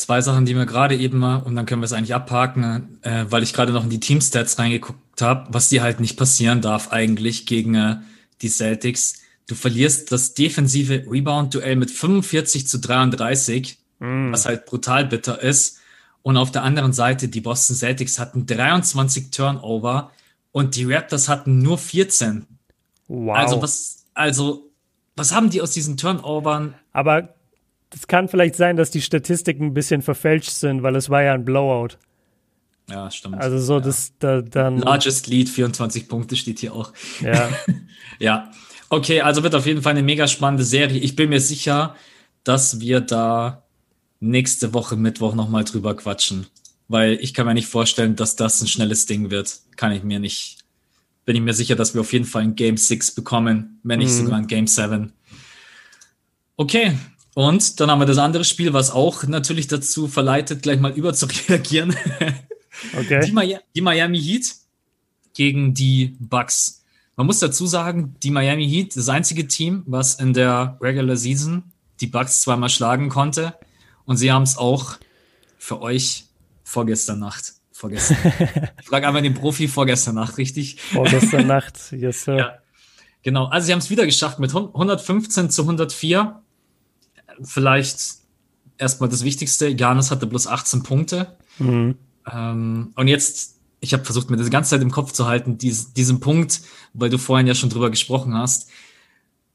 zwei Sachen, die mir gerade eben mal, und dann können wir es eigentlich abhaken, äh, weil ich gerade noch in die Teamstats reingeguckt habe, was dir halt nicht passieren darf eigentlich gegen äh, die Celtics. Du verlierst das defensive Rebound-Duell mit 45 zu 33, mm. was halt brutal bitter ist. Und auf der anderen Seite, die Boston Celtics hatten 23 Turnover und die Raptors hatten nur 14. Wow. Also was, also, was haben die aus diesen Turnovern? Aber das kann vielleicht sein, dass die Statistiken ein bisschen verfälscht sind, weil es war ja ein Blowout. Ja, stimmt. Also so, ja. das da, dann. Largest Lead, 24 Punkte steht hier auch. Ja. ja. Okay, also wird auf jeden Fall eine mega spannende Serie. Ich bin mir sicher, dass wir da nächste Woche Mittwoch nochmal drüber quatschen. Weil ich kann mir nicht vorstellen, dass das ein schnelles Ding wird. Kann ich mir nicht. Bin ich mir sicher, dass wir auf jeden Fall ein Game 6 bekommen, wenn nicht mhm. sogar ein Game 7. Okay, Und dann haben wir das andere Spiel, was auch natürlich dazu verleitet, gleich mal überzureagieren. Okay. Die, Mi die Miami Heat gegen die Bucks. Man muss dazu sagen, die Miami Heat, das einzige Team, was in der Regular Season die Bucks zweimal schlagen konnte. Und sie haben es auch für euch vorgestern Nacht. Vorgestern. ich frage einmal den Profi vorgestern Nacht, richtig? Vorgestern Nacht, yes, sir. Ja. Genau, also sie haben es wieder geschafft mit 115 zu 104. Vielleicht erstmal das Wichtigste, Janis hatte bloß 18 Punkte. Mhm. Ähm, und jetzt, ich habe versucht, mir das die ganze Zeit im Kopf zu halten, dies, diesen Punkt, weil du vorhin ja schon drüber gesprochen hast.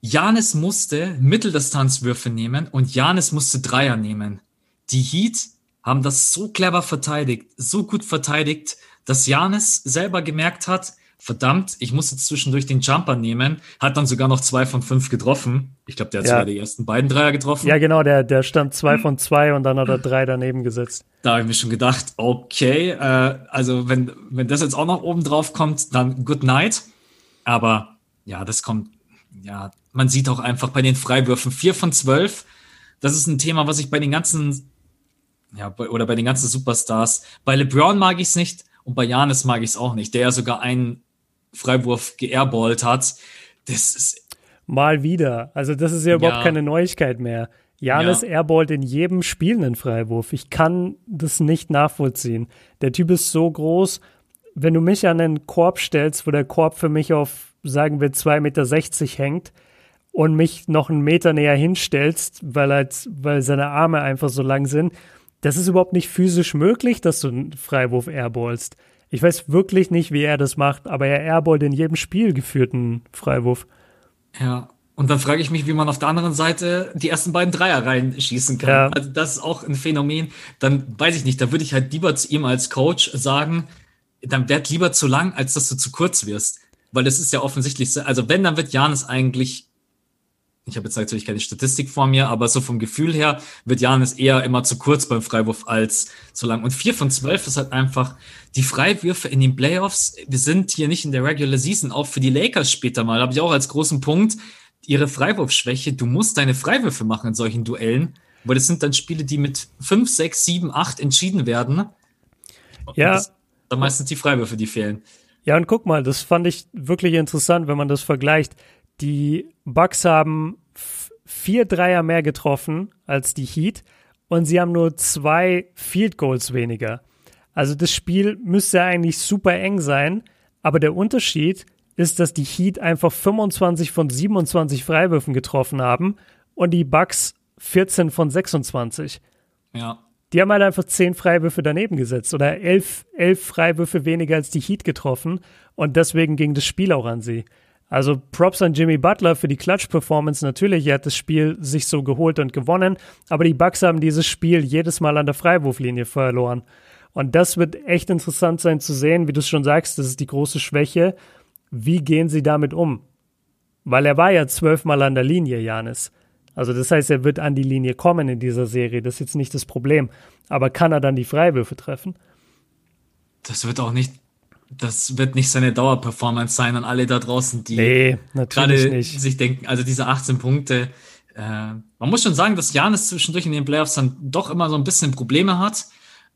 Janis musste Mitteldistanzwürfe nehmen und Janis musste Dreier nehmen. Die Heat haben das so clever verteidigt, so gut verteidigt, dass Janis selber gemerkt hat, verdammt, ich muss jetzt zwischendurch den Jumper nehmen, hat dann sogar noch zwei von fünf getroffen. Ich glaube, der hat ja. sogar die ersten beiden Dreier getroffen. Ja, genau, der, der stand zwei von zwei und dann hat er drei daneben gesetzt. Da habe ich mir schon gedacht, okay, äh, also wenn, wenn das jetzt auch noch oben drauf kommt, dann good night. Aber ja, das kommt, ja, man sieht auch einfach bei den Freiwürfen vier von zwölf. Das ist ein Thema, was ich bei den ganzen, ja, oder bei den ganzen Superstars, bei LeBron mag ich es nicht und bei Janis mag ich es auch nicht, der ja sogar einen Freiwurf geairballt hat. Das ist. Mal wieder. Also, das ist ja überhaupt ja. keine Neuigkeit mehr. Janis ja. airballt in jedem Spiel einen Freiwurf. Ich kann das nicht nachvollziehen. Der Typ ist so groß. Wenn du mich an einen Korb stellst, wo der Korb für mich auf, sagen wir, 2,60 Meter hängt und mich noch einen Meter näher hinstellst, weil, halt, weil seine Arme einfach so lang sind, das ist überhaupt nicht physisch möglich, dass du einen Freiwurf airballst. Ich weiß wirklich nicht, wie er das macht, aber er airballt in jedem Spiel geführten Freiwurf. Ja, und dann frage ich mich, wie man auf der anderen Seite die ersten beiden Dreier reinschießen kann. Ja. Also das ist auch ein Phänomen. Dann weiß ich nicht, da würde ich halt lieber zu ihm als Coach sagen, dann werd lieber zu lang, als dass du zu kurz wirst. Weil das ist ja offensichtlich, also wenn, dann wird Janis eigentlich ich habe jetzt natürlich keine Statistik vor mir, aber so vom Gefühl her wird Janis eher immer zu kurz beim Freiwurf als zu lang. Und vier von zwölf ist halt einfach die Freiwürfe in den Playoffs. Wir sind hier nicht in der Regular Season, auch für die Lakers später mal, habe ich auch als großen Punkt ihre Freiwurfschwäche. Du musst deine Freiwürfe machen in solchen Duellen, weil das sind dann Spiele, die mit fünf, sechs, sieben, acht entschieden werden. Ja. Dann meistens die Freiwürfe, die fehlen. Ja, und guck mal, das fand ich wirklich interessant, wenn man das vergleicht. Die Bucks haben vier Dreier mehr getroffen als die Heat und sie haben nur zwei Field Goals weniger. Also das Spiel müsste eigentlich super eng sein, aber der Unterschied ist, dass die Heat einfach 25 von 27 Freiwürfen getroffen haben und die Bucks 14 von 26. Ja. Die haben halt einfach 10 Freiwürfe daneben gesetzt oder 11, 11 Freiwürfe weniger als die Heat getroffen und deswegen ging das Spiel auch an sie. Also Props an Jimmy Butler für die Clutch-Performance. Natürlich, er hat das Spiel sich so geholt und gewonnen, aber die Bucks haben dieses Spiel jedes Mal an der Freiwurflinie verloren. Und das wird echt interessant sein zu sehen, wie du es schon sagst, das ist die große Schwäche. Wie gehen sie damit um? Weil er war ja zwölfmal an der Linie, Janis. Also das heißt, er wird an die Linie kommen in dieser Serie. Das ist jetzt nicht das Problem. Aber kann er dann die Freiwürfe treffen? Das wird auch nicht das wird nicht seine Dauerperformance sein an alle da draußen, die nee, gerade sich denken, also diese 18 Punkte. Äh, man muss schon sagen, dass Janis zwischendurch in den Playoffs dann doch immer so ein bisschen Probleme hat,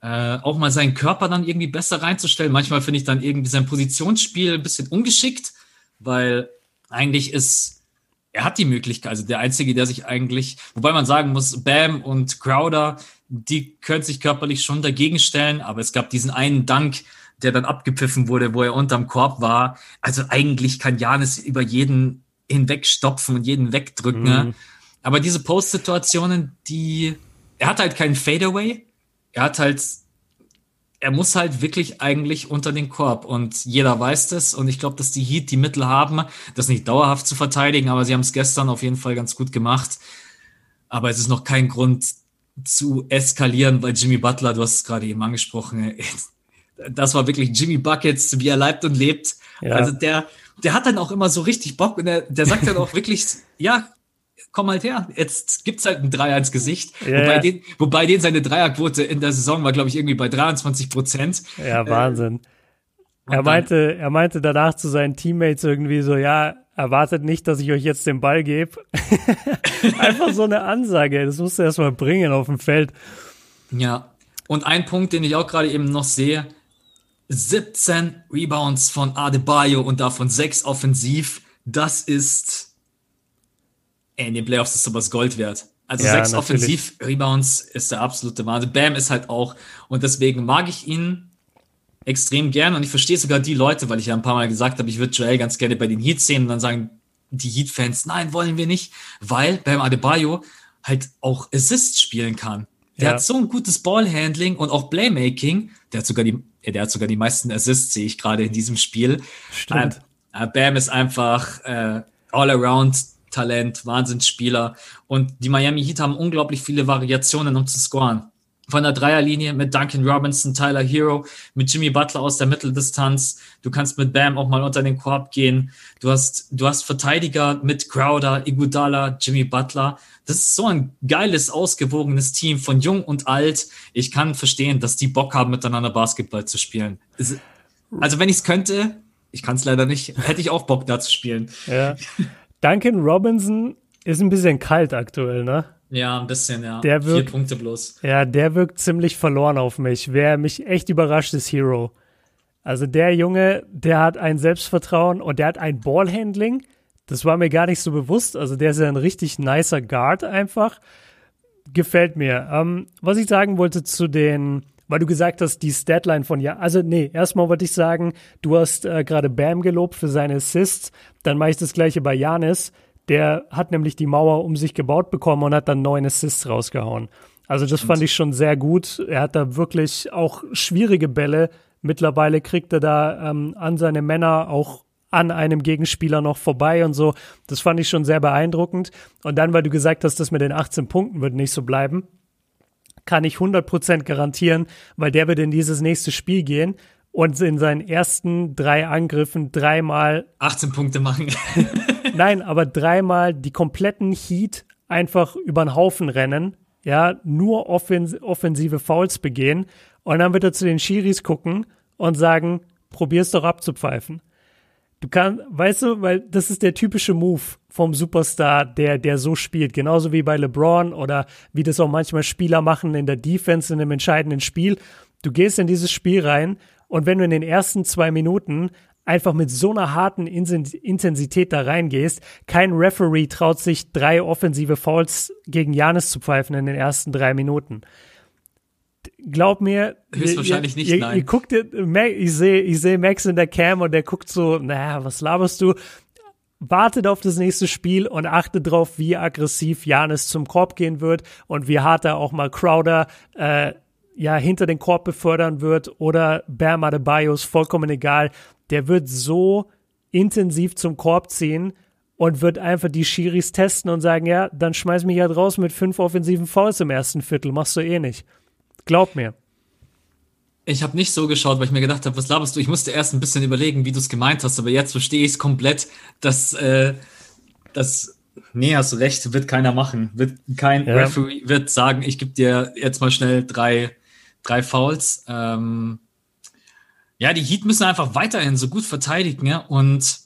äh, auch mal seinen Körper dann irgendwie besser reinzustellen. Manchmal finde ich dann irgendwie sein Positionsspiel ein bisschen ungeschickt, weil eigentlich ist, er hat die Möglichkeit, also der Einzige, der sich eigentlich, wobei man sagen muss, Bam und Crowder, die können sich körperlich schon dagegen stellen, aber es gab diesen einen Dank, der dann abgepfiffen wurde, wo er unterm Korb war. Also eigentlich kann Janis über jeden hinwegstopfen und jeden wegdrücken. Mhm. Aber diese Post-Situationen, die, er hat halt keinen Fadeaway. Er hat halt, er muss halt wirklich eigentlich unter den Korb und jeder weiß das und ich glaube, dass die Heat die Mittel haben, das nicht dauerhaft zu verteidigen, aber sie haben es gestern auf jeden Fall ganz gut gemacht. Aber es ist noch kein Grund zu eskalieren, weil Jimmy Butler, du hast es gerade eben angesprochen, das war wirklich Jimmy Buckets, wie er leibt und lebt. Ja. Also der, der hat dann auch immer so richtig Bock und der, der sagt dann auch wirklich, ja, komm halt her, jetzt gibt's halt ein Dreier ins Gesicht. Ja. Wobei, den, wobei den seine Dreierquote in der Saison war, glaube ich, irgendwie bei 23 Prozent. Ja, Wahnsinn. er meinte, er meinte danach zu seinen Teammates irgendwie so, ja, erwartet nicht, dass ich euch jetzt den Ball gebe. Einfach so eine Ansage, das musst du erstmal bringen auf dem Feld. Ja, und ein Punkt, den ich auch gerade eben noch sehe, 17 Rebounds von Adebayo und davon 6 offensiv, das ist, ey, in den Playoffs ist sowas Gold wert. Also ja, sechs Offensiv-Rebounds ist der absolute Wahnsinn. Bam ist halt auch, und deswegen mag ich ihn extrem gern und ich verstehe sogar die Leute, weil ich ja ein paar Mal gesagt habe, ich würde Joel ganz gerne bei den Heat sehen und dann sagen die Heat-Fans, nein, wollen wir nicht, weil Bam Adebayo halt auch Assist spielen kann. Der ja. hat so ein gutes Ballhandling und auch Playmaking. Der hat sogar die, der hat sogar die meisten Assists, sehe ich gerade in diesem Spiel. Stimmt. Äh, Bam ist einfach äh, all around Talent, Wahnsinnsspieler. Und die Miami Heat haben unglaublich viele Variationen, um zu scoren von der Dreierlinie mit Duncan Robinson, Tyler Hero, mit Jimmy Butler aus der Mitteldistanz. Du kannst mit Bam auch mal unter den Korb gehen. Du hast, du hast Verteidiger mit Crowder, Iguodala, Jimmy Butler. Das ist so ein geiles, ausgewogenes Team von jung und alt. Ich kann verstehen, dass die Bock haben, miteinander Basketball zu spielen. Also wenn ich es könnte, ich kann es leider nicht, hätte ich auch Bock da zu spielen. Ja. Duncan Robinson ist ein bisschen kalt aktuell, ne? Ja, ein bisschen, ja. Der wirkt, Vier Punkte bloß. Ja, der wirkt ziemlich verloren auf mich. Wer mich echt überrascht, ist Hero. Also der Junge, der hat ein Selbstvertrauen und der hat ein Ballhandling. Das war mir gar nicht so bewusst. Also der ist ja ein richtig nicer Guard einfach. Gefällt mir. Ähm, was ich sagen wollte zu den, weil du gesagt hast, die Statline von ja, also nee, erstmal wollte ich sagen, du hast äh, gerade Bam gelobt für seine Assists. Dann mache ich das gleiche bei Janis der hat nämlich die Mauer um sich gebaut bekommen und hat dann neun Assists rausgehauen. Also das fand ich schon sehr gut. Er hat da wirklich auch schwierige Bälle. Mittlerweile kriegt er da ähm, an seine Männer auch an einem Gegenspieler noch vorbei und so. Das fand ich schon sehr beeindruckend. Und dann, weil du gesagt hast, das mit den 18 Punkten wird nicht so bleiben, kann ich 100% garantieren, weil der wird in dieses nächste Spiel gehen und in seinen ersten drei Angriffen dreimal 18 Punkte machen. Nein, aber dreimal die kompletten Heat einfach über den Haufen rennen, ja, nur offens offensive Fouls begehen und dann wird er zu den Schiris gucken und sagen, probier's doch abzupfeifen. Du kannst, weißt du, weil das ist der typische Move vom Superstar, der, der so spielt. Genauso wie bei LeBron oder wie das auch manchmal Spieler machen in der Defense in einem entscheidenden Spiel. Du gehst in dieses Spiel rein und wenn du in den ersten zwei Minuten einfach mit so einer harten Intensität da reingehst, kein Referee traut sich drei offensive Fouls gegen Janis zu pfeifen in den ersten drei Minuten. Glaub mir, höchstwahrscheinlich nicht, ihr, nein. Ihr guckt, ich sehe ich seh Max in der Cam und der guckt so, naja, was laberst du? wartet auf das nächste Spiel und achtet drauf, wie aggressiv Janis zum Korb gehen wird und wie hart er auch mal Crowder äh, ja hinter den Korb befördern wird oder Bam Adebayo ist vollkommen egal. Der wird so intensiv zum Korb ziehen und wird einfach die Schiris testen und sagen, ja, dann schmeiß mich halt raus mit fünf offensiven Fouls im ersten Viertel, machst du eh nicht. Glaub mir. Ich habe nicht so geschaut, weil ich mir gedacht habe, was laberst du? Ich musste erst ein bisschen überlegen, wie du es gemeint hast, aber jetzt verstehe ich es komplett, dass äh, das Nee, hast du recht, wird keiner machen. Wird kein ja. Referee wird sagen, ich gebe dir jetzt mal schnell drei drei Fouls. Ähm, ja, die Heat müssen einfach weiterhin so gut verteidigen ja? und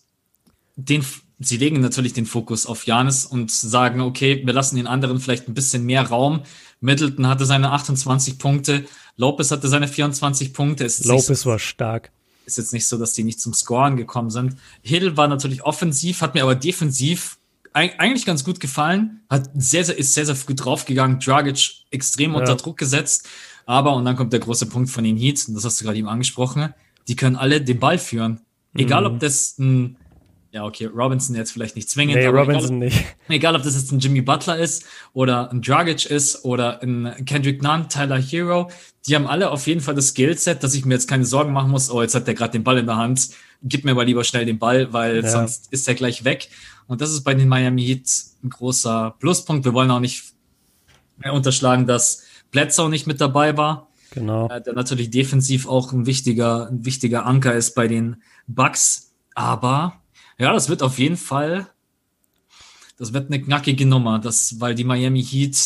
den, sie legen natürlich den Fokus auf Janis und sagen, okay, wir lassen den anderen vielleicht ein bisschen mehr Raum. Middleton hatte seine 28 Punkte, Lopez hatte seine 24 Punkte. Lopez so, war stark. Ist jetzt nicht so, dass die nicht zum Scoren gekommen sind. Hill war natürlich offensiv, hat mir aber defensiv eigentlich ganz gut gefallen, hat sehr, sehr, ist sehr, sehr gut draufgegangen, Dragic extrem ja. unter Druck gesetzt. Aber, und dann kommt der große Punkt von den Heats, und das hast du gerade eben angesprochen, die können alle den Ball führen. Egal, mhm. ob das ein, ja, okay, Robinson jetzt vielleicht nicht zwingend, nee, aber Robinson egal, nicht. egal, ob das jetzt ein Jimmy Butler ist oder ein Dragic ist oder ein Kendrick Nunn, Tyler Hero, die haben alle auf jeden Fall das Skillset, dass ich mir jetzt keine Sorgen machen muss, oh, jetzt hat der gerade den Ball in der Hand, gib mir mal lieber schnell den Ball, weil ja. sonst ist er gleich weg. Und das ist bei den Miami Heat ein großer Pluspunkt. Wir wollen auch nicht unterschlagen, dass Bledsoe nicht mit dabei war. Genau. Äh, der natürlich defensiv auch ein wichtiger, ein wichtiger Anker ist bei den Bucks. Aber ja, das wird auf jeden Fall, das wird eine knackige Nummer, das, weil die Miami Heat,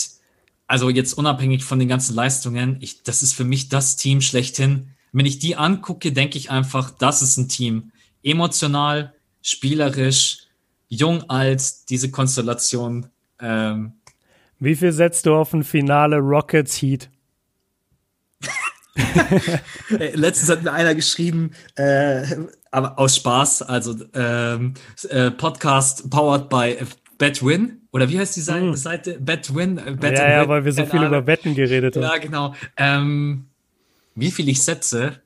also jetzt unabhängig von den ganzen Leistungen, ich, das ist für mich das Team schlechthin, wenn ich die angucke, denke ich einfach, das ist ein Team. Emotional, spielerisch, jung, alt, diese Konstellation. Ähm, Wie viel setzt du auf ein Finale Rockets Heat? Letztens hat mir einer geschrieben, äh, aber aus Spaß, also ähm, äh, Podcast powered by Betwin oder wie heißt die Seite? Mm. Seite? Betwin? Äh, Bet ja, ja, weil wir so viel über Wetten geredet haben. Ja, genau. Ähm, wie viel ich setze?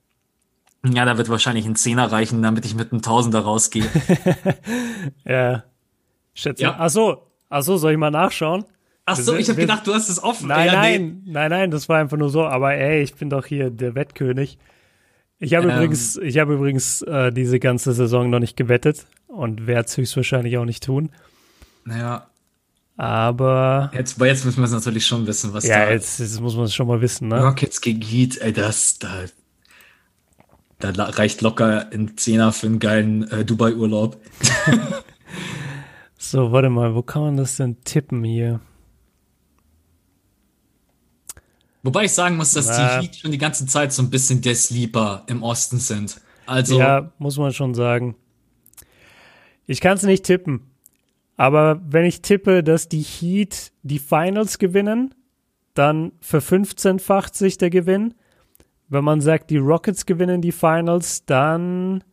Ja, da wird wahrscheinlich ein Zehner reichen, damit ich mit einem Tausender rausgehe. ja. Schätze. Ja. Ach so, ach so, soll ich mal nachschauen? Ach so, ich habe gedacht, du hast es offen. Nein, ja, nein, nee. nein, nein, das war einfach nur so. Aber ey, ich bin doch hier der Wettkönig. Ich habe ähm, übrigens, ich habe übrigens äh, diese ganze Saison noch nicht gewettet und werde es höchstwahrscheinlich auch nicht tun. Naja. Aber. Jetzt, aber jetzt müssen wir es natürlich schon wissen, was ja, da. Ja, jetzt, jetzt, muss man es schon mal wissen, ne? Rockets gegen Heat, ey, das, da, da reicht locker ein Zehner für einen geilen äh, Dubai-Urlaub. so, warte mal, wo kann man das denn tippen hier? Wobei ich sagen muss, dass Na. die Heat schon die ganze Zeit so ein bisschen der Sleeper im Osten sind. Also. Ja, muss man schon sagen. Ich kann es nicht tippen. Aber wenn ich tippe, dass die Heat die Finals gewinnen, dann verfünfzehnfacht sich der Gewinn. Wenn man sagt, die Rockets gewinnen die Finals, dann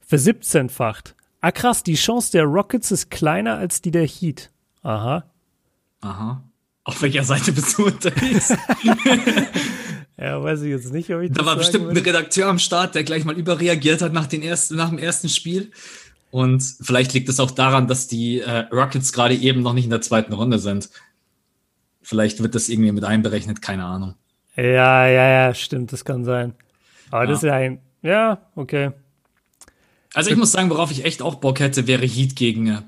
versiebzehnfacht. Ah krass, die Chance der Rockets ist kleiner als die der Heat. Aha. Aha. Auf welcher Seite bist du unterwegs? ja, weiß ich jetzt nicht, ob ich Da war bestimmt würde. ein Redakteur am Start, der gleich mal überreagiert hat nach, den ersten, nach dem ersten Spiel. Und vielleicht liegt es auch daran, dass die äh, Rockets gerade eben noch nicht in der zweiten Runde sind. Vielleicht wird das irgendwie mit einberechnet, keine Ahnung. Ja, ja, ja, stimmt, das kann sein. Aber ja. das ist ja ein. Ja, okay. Also ich muss sagen, worauf ich echt auch Bock hätte, wäre Heat gegen äh,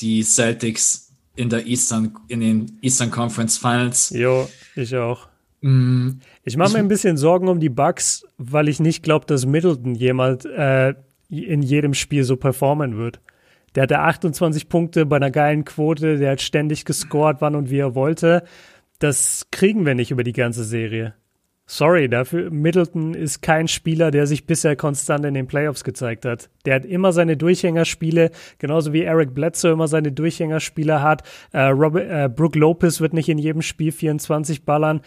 die Celtics in der Eastern, in den Eastern Conference Finals. Jo, ich auch. Mm, ich mache mir ein bisschen Sorgen um die Bucks, weil ich nicht glaube, dass Middleton jemals äh, in jedem Spiel so performen wird. Der hatte 28 Punkte bei einer geilen Quote, der hat ständig gescored, wann und wie er wollte. Das kriegen wir nicht über die ganze Serie. Sorry, dafür Middleton ist kein Spieler, der sich bisher konstant in den Playoffs gezeigt hat. Der hat immer seine Durchhängerspiele, genauso wie Eric Bledsoe immer seine Durchhängerspiele hat. Äh, Robert, äh, Brooke Lopez wird nicht in jedem Spiel 24 ballern.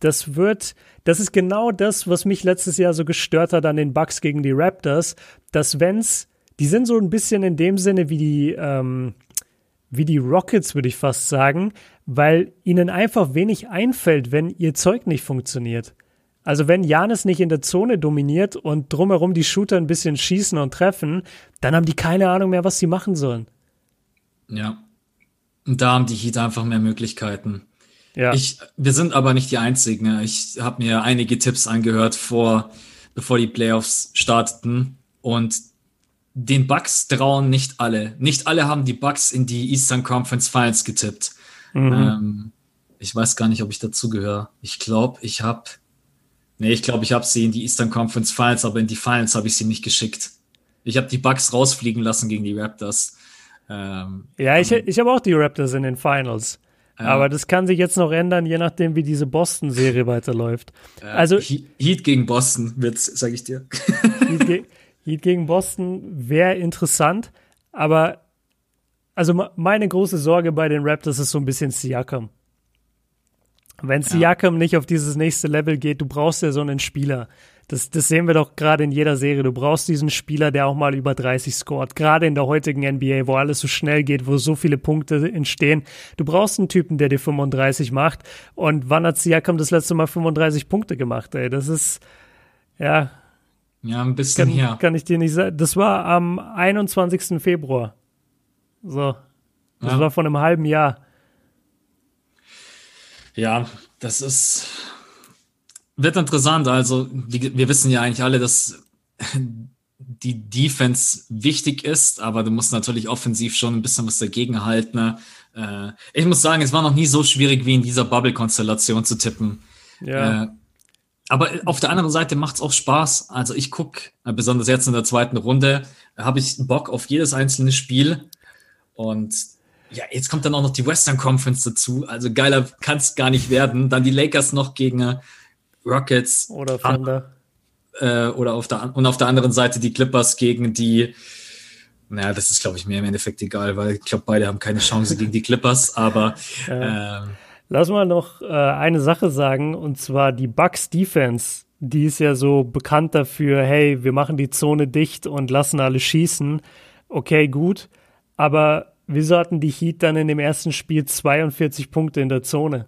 Das wird, das ist genau das, was mich letztes Jahr so gestört hat an den Bucks gegen die Raptors, dass wenn's, die sind so ein bisschen in dem Sinne wie die, ähm, wie die Rockets, würde ich fast sagen, weil ihnen einfach wenig einfällt, wenn ihr Zeug nicht funktioniert. Also wenn Janis nicht in der Zone dominiert und drumherum die Shooter ein bisschen schießen und treffen, dann haben die keine Ahnung mehr, was sie machen sollen. Ja. Und da haben die Heat einfach mehr Möglichkeiten. Ja. Ich, wir sind aber nicht die Einzigen. Ich habe mir einige Tipps angehört vor, bevor die Playoffs starteten. Und den Bucks trauen nicht alle. Nicht alle haben die Bucks in die Eastern Conference Finals getippt. Mhm. Ähm, ich weiß gar nicht, ob ich dazu gehöre. Ich glaube, ich habe Nee, ich glaube, ich habe sie in die Eastern Conference Finals, aber in die Finals habe ich sie nicht geschickt. Ich habe die Bucks rausfliegen lassen gegen die Raptors. Ähm, ja, ich, ich habe auch die Raptors in den Finals. Äh, aber das kann sich jetzt noch ändern, je nachdem, wie diese Boston-Serie weiterläuft. Äh, also Heat gegen Boston wird's, sage ich dir. Heat, ge Heat gegen Boston wäre interessant, aber also meine große Sorge bei den Raptors ist so ein bisschen Siakam. Wenn Siakam ja. nicht auf dieses nächste Level geht, du brauchst ja so einen Spieler. Das, das sehen wir doch gerade in jeder Serie. Du brauchst diesen Spieler, der auch mal über 30 scoret. Gerade in der heutigen NBA, wo alles so schnell geht, wo so viele Punkte entstehen. Du brauchst einen Typen, der dir 35 macht. Und wann hat Siakam das letzte Mal 35 Punkte gemacht, ey? Das ist, ja. Ja, ein bisschen kann, her. Kann ich dir nicht sagen. Das war am 21. Februar. So. Das ja. war vor einem halben Jahr. Ja, das ist wird interessant. Also wir wissen ja eigentlich alle, dass die Defense wichtig ist, aber du musst natürlich offensiv schon ein bisschen was dagegen halten. Ne? Äh, ich muss sagen, es war noch nie so schwierig wie in dieser Bubble-Konstellation zu tippen. Ja. Äh, aber auf der anderen Seite macht es auch Spaß. Also ich gucke, äh, besonders jetzt in der zweiten Runde, habe ich Bock auf jedes einzelne Spiel. Und ja, jetzt kommt dann auch noch die Western Conference dazu. Also geiler kann es gar nicht werden. Dann die Lakers noch gegen äh, Rockets. Oder Thunder. äh, oder auf der, und auf der anderen Seite die Clippers gegen die, naja, das ist, glaube ich, mir im Endeffekt egal, weil ich glaube, beide haben keine Chance gegen die Clippers, aber ja. ähm, Lass mal noch äh, eine Sache sagen, und zwar die Bucks Defense. Die ist ja so bekannt dafür, hey, wir machen die Zone dicht und lassen alle schießen. Okay, gut. Aber wieso hatten die Heat dann in dem ersten Spiel 42 Punkte in der Zone?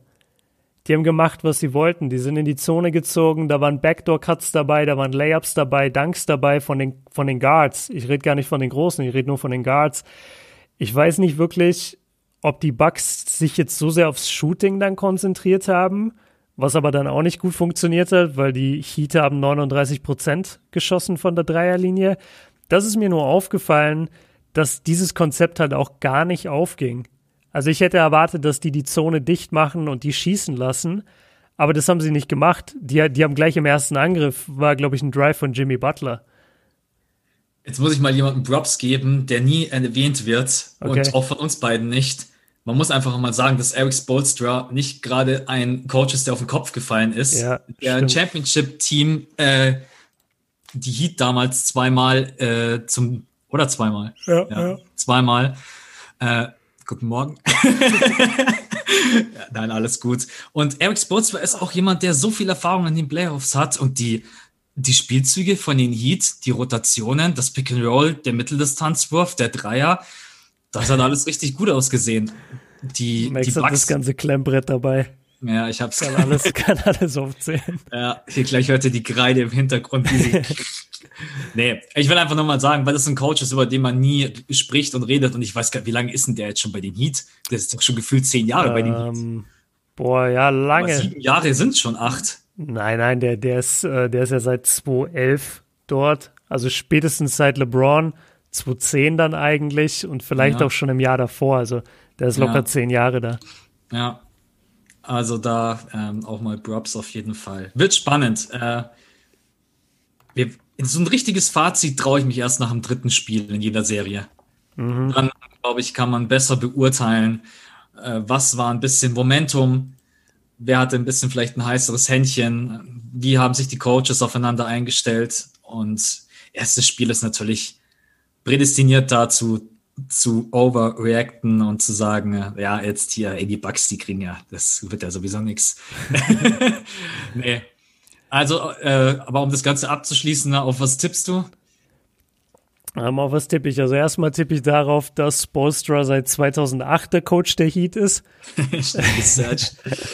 Die haben gemacht, was sie wollten. Die sind in die Zone gezogen, da waren Backdoor-Cuts dabei, da waren Layups dabei, Dunks dabei von den, von den Guards. Ich rede gar nicht von den Großen, ich rede nur von den Guards. Ich weiß nicht wirklich, ob die Bucks sich jetzt so sehr aufs Shooting dann konzentriert haben, was aber dann auch nicht gut funktioniert hat, weil die Heat haben 39 Prozent geschossen von der Dreierlinie. Das ist mir nur aufgefallen, dass dieses Konzept halt auch gar nicht aufging. Also ich hätte erwartet, dass die die Zone dicht machen und die schießen lassen, aber das haben sie nicht gemacht. Die, die haben gleich im ersten Angriff, war glaube ich ein Drive von Jimmy Butler. Jetzt muss ich mal jemanden Props geben, der nie erwähnt wird okay. und auch von uns beiden nicht. Man muss einfach mal sagen, dass Eric Spolstra nicht gerade ein Coach ist, der auf den Kopf gefallen ist. Ja, der Championship-Team, äh, die Heat damals zweimal äh, zum, oder zweimal? Ja, ja. ja. Zweimal. Äh, guten Morgen. ja, nein, alles gut. Und Eric Spolstra ist auch jemand, der so viel Erfahrung in den Playoffs hat und die die Spielzüge von den Heat, die Rotationen, das Pick and Roll, der Mitteldistanzwurf, der Dreier, das hat alles richtig gut ausgesehen. Die, Max die Bugs, hat das ganze Klemmbrett dabei. Ja, ich hab's. Kann alles, kann alles aufzählen. Ja, hier gleich hört ihr die Kreide im Hintergrund. Die nee, ich will einfach nochmal sagen, weil das ein Coach ist, über den man nie spricht und redet und ich weiß gar nicht, wie lange ist denn der jetzt schon bei den Heat? Der ist doch schon gefühlt zehn Jahre ähm, bei den Heat. Ähm, boah, ja, lange. Aber sieben Jahre sind schon acht. Nein, nein, der, der, ist, äh, der ist ja seit 2011 dort. Also spätestens seit LeBron, 2010 dann eigentlich und vielleicht ja. auch schon im Jahr davor. Also der ist locker ja. zehn Jahre da. Ja, also da ähm, auch mal Props auf jeden Fall. Wird spannend. Äh, wir, so ein richtiges Fazit traue ich mich erst nach dem dritten Spiel in jeder Serie. Mhm. Dann, glaube ich, kann man besser beurteilen, äh, was war ein bisschen Momentum, wer hatte ein bisschen vielleicht ein heißeres Händchen, wie haben sich die Coaches aufeinander eingestellt und erstes Spiel ist natürlich prädestiniert dazu, zu overreacten und zu sagen, ja, jetzt hier, ey, die Bugs, die kriegen ja, das wird ja sowieso nichts. nee. Also, äh, aber um das Ganze abzuschließen, auf was tippst du? Ähm, auf was tippe ich? Also erstmal tippe ich darauf, dass Spolstra seit 2008 der Coach der Heat ist. Research.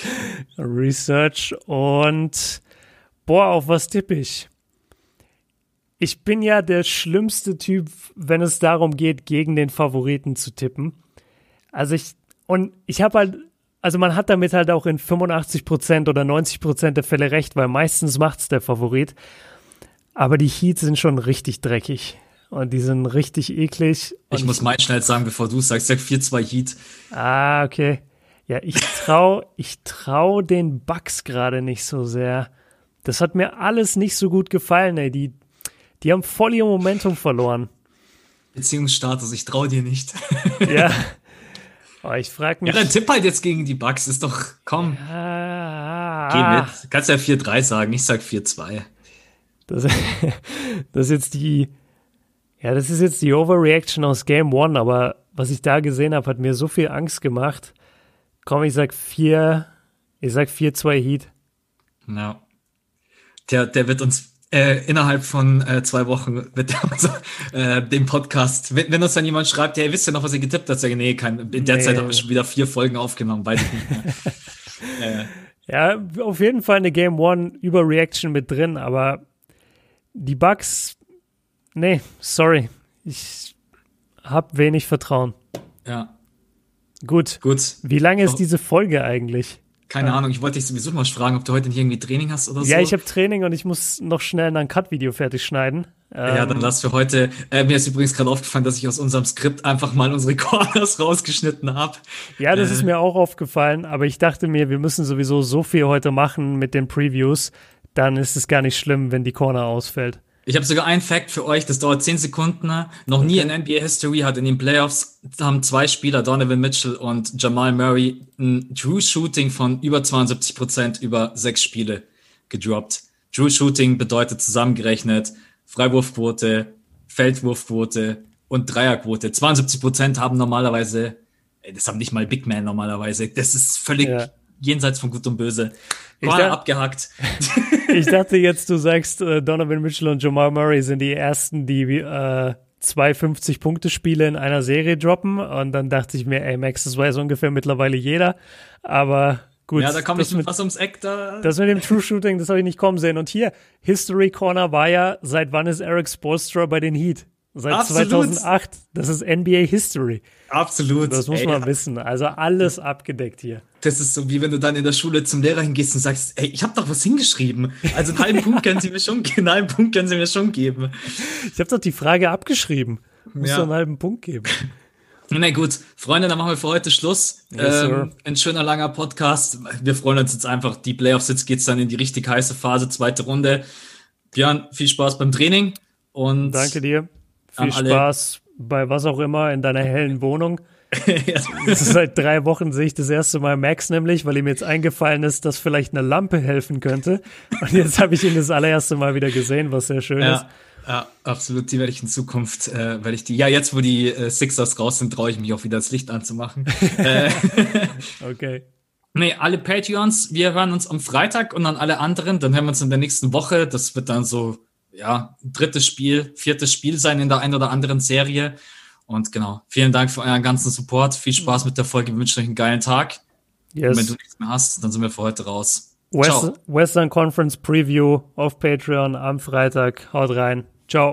Research. Und boah, auf was tippe ich? Ich bin ja der schlimmste Typ, wenn es darum geht, gegen den Favoriten zu tippen. Also ich, und ich habe halt, also man hat damit halt auch in 85% oder 90% der Fälle recht, weil meistens macht es der Favorit. Aber die Heats sind schon richtig dreckig. Und die sind richtig eklig. ich muss mal schnell sagen, bevor du es sagst. Sag 4-2 Heat. Ah, okay. Ja, ich trau, ich trau den Bugs gerade nicht so sehr. Das hat mir alles nicht so gut gefallen, ey. Die, die haben voll ihr Momentum verloren. Beziehungsstatus, ich trau dir nicht. ja. Oh, ich frag mich. Ja, dann tipp halt jetzt gegen die Bugs, ist doch, komm. Ja. Geh mit. Kannst ja 4-3 sagen, ich sag 4-2. Das, das ist jetzt die, ja, das ist jetzt die Overreaction aus Game One, aber was ich da gesehen habe, hat mir so viel Angst gemacht. Komm, ich sag vier, ich sag vier, zwei Heat. Ja. Der, der wird uns äh, innerhalb von äh, zwei Wochen wird der also, äh, den Podcast, wenn, wenn uns dann jemand schreibt, ja, ihr wisst ja noch, was ihr getippt habt, sage ich, nee, kein, in der nee. Zeit haben wir schon wieder vier Folgen aufgenommen, beide ja, auf jeden Fall eine Game One Überreaction mit drin, aber die Bugs Nee, sorry. Ich habe wenig Vertrauen. Ja. Gut. Gut. Wie lange ist diese Folge eigentlich? Keine ja. Ahnung, ich wollte dich sowieso mal fragen, ob du heute nicht irgendwie Training hast oder so. Ja, ich habe Training und ich muss noch schnell ein Cut-Video fertig schneiden. Ja, dann ähm, lass für heute. Äh, mir ist übrigens gerade aufgefallen, dass ich aus unserem Skript einfach mal unsere Corners rausgeschnitten habe. Ja, das äh. ist mir auch aufgefallen, aber ich dachte mir, wir müssen sowieso so viel heute machen mit den Previews, dann ist es gar nicht schlimm, wenn die Corner ausfällt. Ich habe sogar einen Fact für euch, das dauert 10 Sekunden. Noch nie in NBA History hat in den Playoffs haben zwei Spieler, Donovan Mitchell und Jamal Murray, ein True Shooting von über 72 Prozent über sechs Spiele gedroppt. True Shooting bedeutet zusammengerechnet Freiwurfquote, Feldwurfquote und Dreierquote. 72 Prozent haben normalerweise, das haben nicht mal Big Man normalerweise. Das ist völlig ja. Jenseits von Gut und Böse. War abgehackt. ich dachte jetzt, du sagst, äh, Donovan Mitchell und Jamal Murray sind die ersten, die äh, zwei 50-Punkte-Spiele in einer Serie droppen. Und dann dachte ich mir, ey, Max, das weiß ungefähr mittlerweile jeder. Aber Gut, ja, da komme ich mit was ums Eck da. Das mit dem True Shooting, das habe ich nicht kommen sehen. Und hier, History Corner war ja, seit wann ist Eric Spolstra bei den Heat? Seit Absolut. 2008. Das ist NBA History. Absolut. Das muss ey, man wissen. Also alles abgedeckt hier. Das ist so, wie wenn du dann in der Schule zum Lehrer hingehst und sagst, ey, ich habe doch was hingeschrieben. Also einen halben Punkt können Sie mir schon, einen halben Punkt können Sie mir schon geben. Ich habe doch die Frage abgeschrieben. Muss ja. einen halben Punkt geben. Na gut, Freunde, dann machen wir für heute Schluss. Yes, ähm, ein schöner langer Podcast. Wir freuen uns jetzt einfach. Die Playoffs, jetzt geht's dann in die richtig heiße Phase, zweite Runde. Björn, viel Spaß beim Training und danke dir. Viel Spaß bei was auch immer in deiner hellen Wohnung. ja. Seit drei Wochen sehe ich das erste Mal Max nämlich, weil ihm jetzt eingefallen ist, dass vielleicht eine Lampe helfen könnte. Und jetzt habe ich ihn das allererste Mal wieder gesehen, was sehr schön ja. ist. Ja, absolut. Die werde ich in Zukunft, äh, werde ich die. Ja, jetzt, wo die äh, Sixers raus sind, traue ich mich auch wieder das Licht anzumachen. äh, okay. Nee, alle Patreons, wir hören uns am Freitag und an alle anderen, dann hören wir uns in der nächsten Woche. Das wird dann so, ja, drittes Spiel, viertes Spiel sein in der einen oder anderen Serie. Und genau, vielen Dank für euren ganzen Support. Viel Spaß mit der Folge. Wir wünschen euch einen geilen Tag. Yes. Und wenn du nichts mehr hast, dann sind wir für heute raus. West Western Conference Preview auf Patreon am Freitag. Haut rein. Ciao.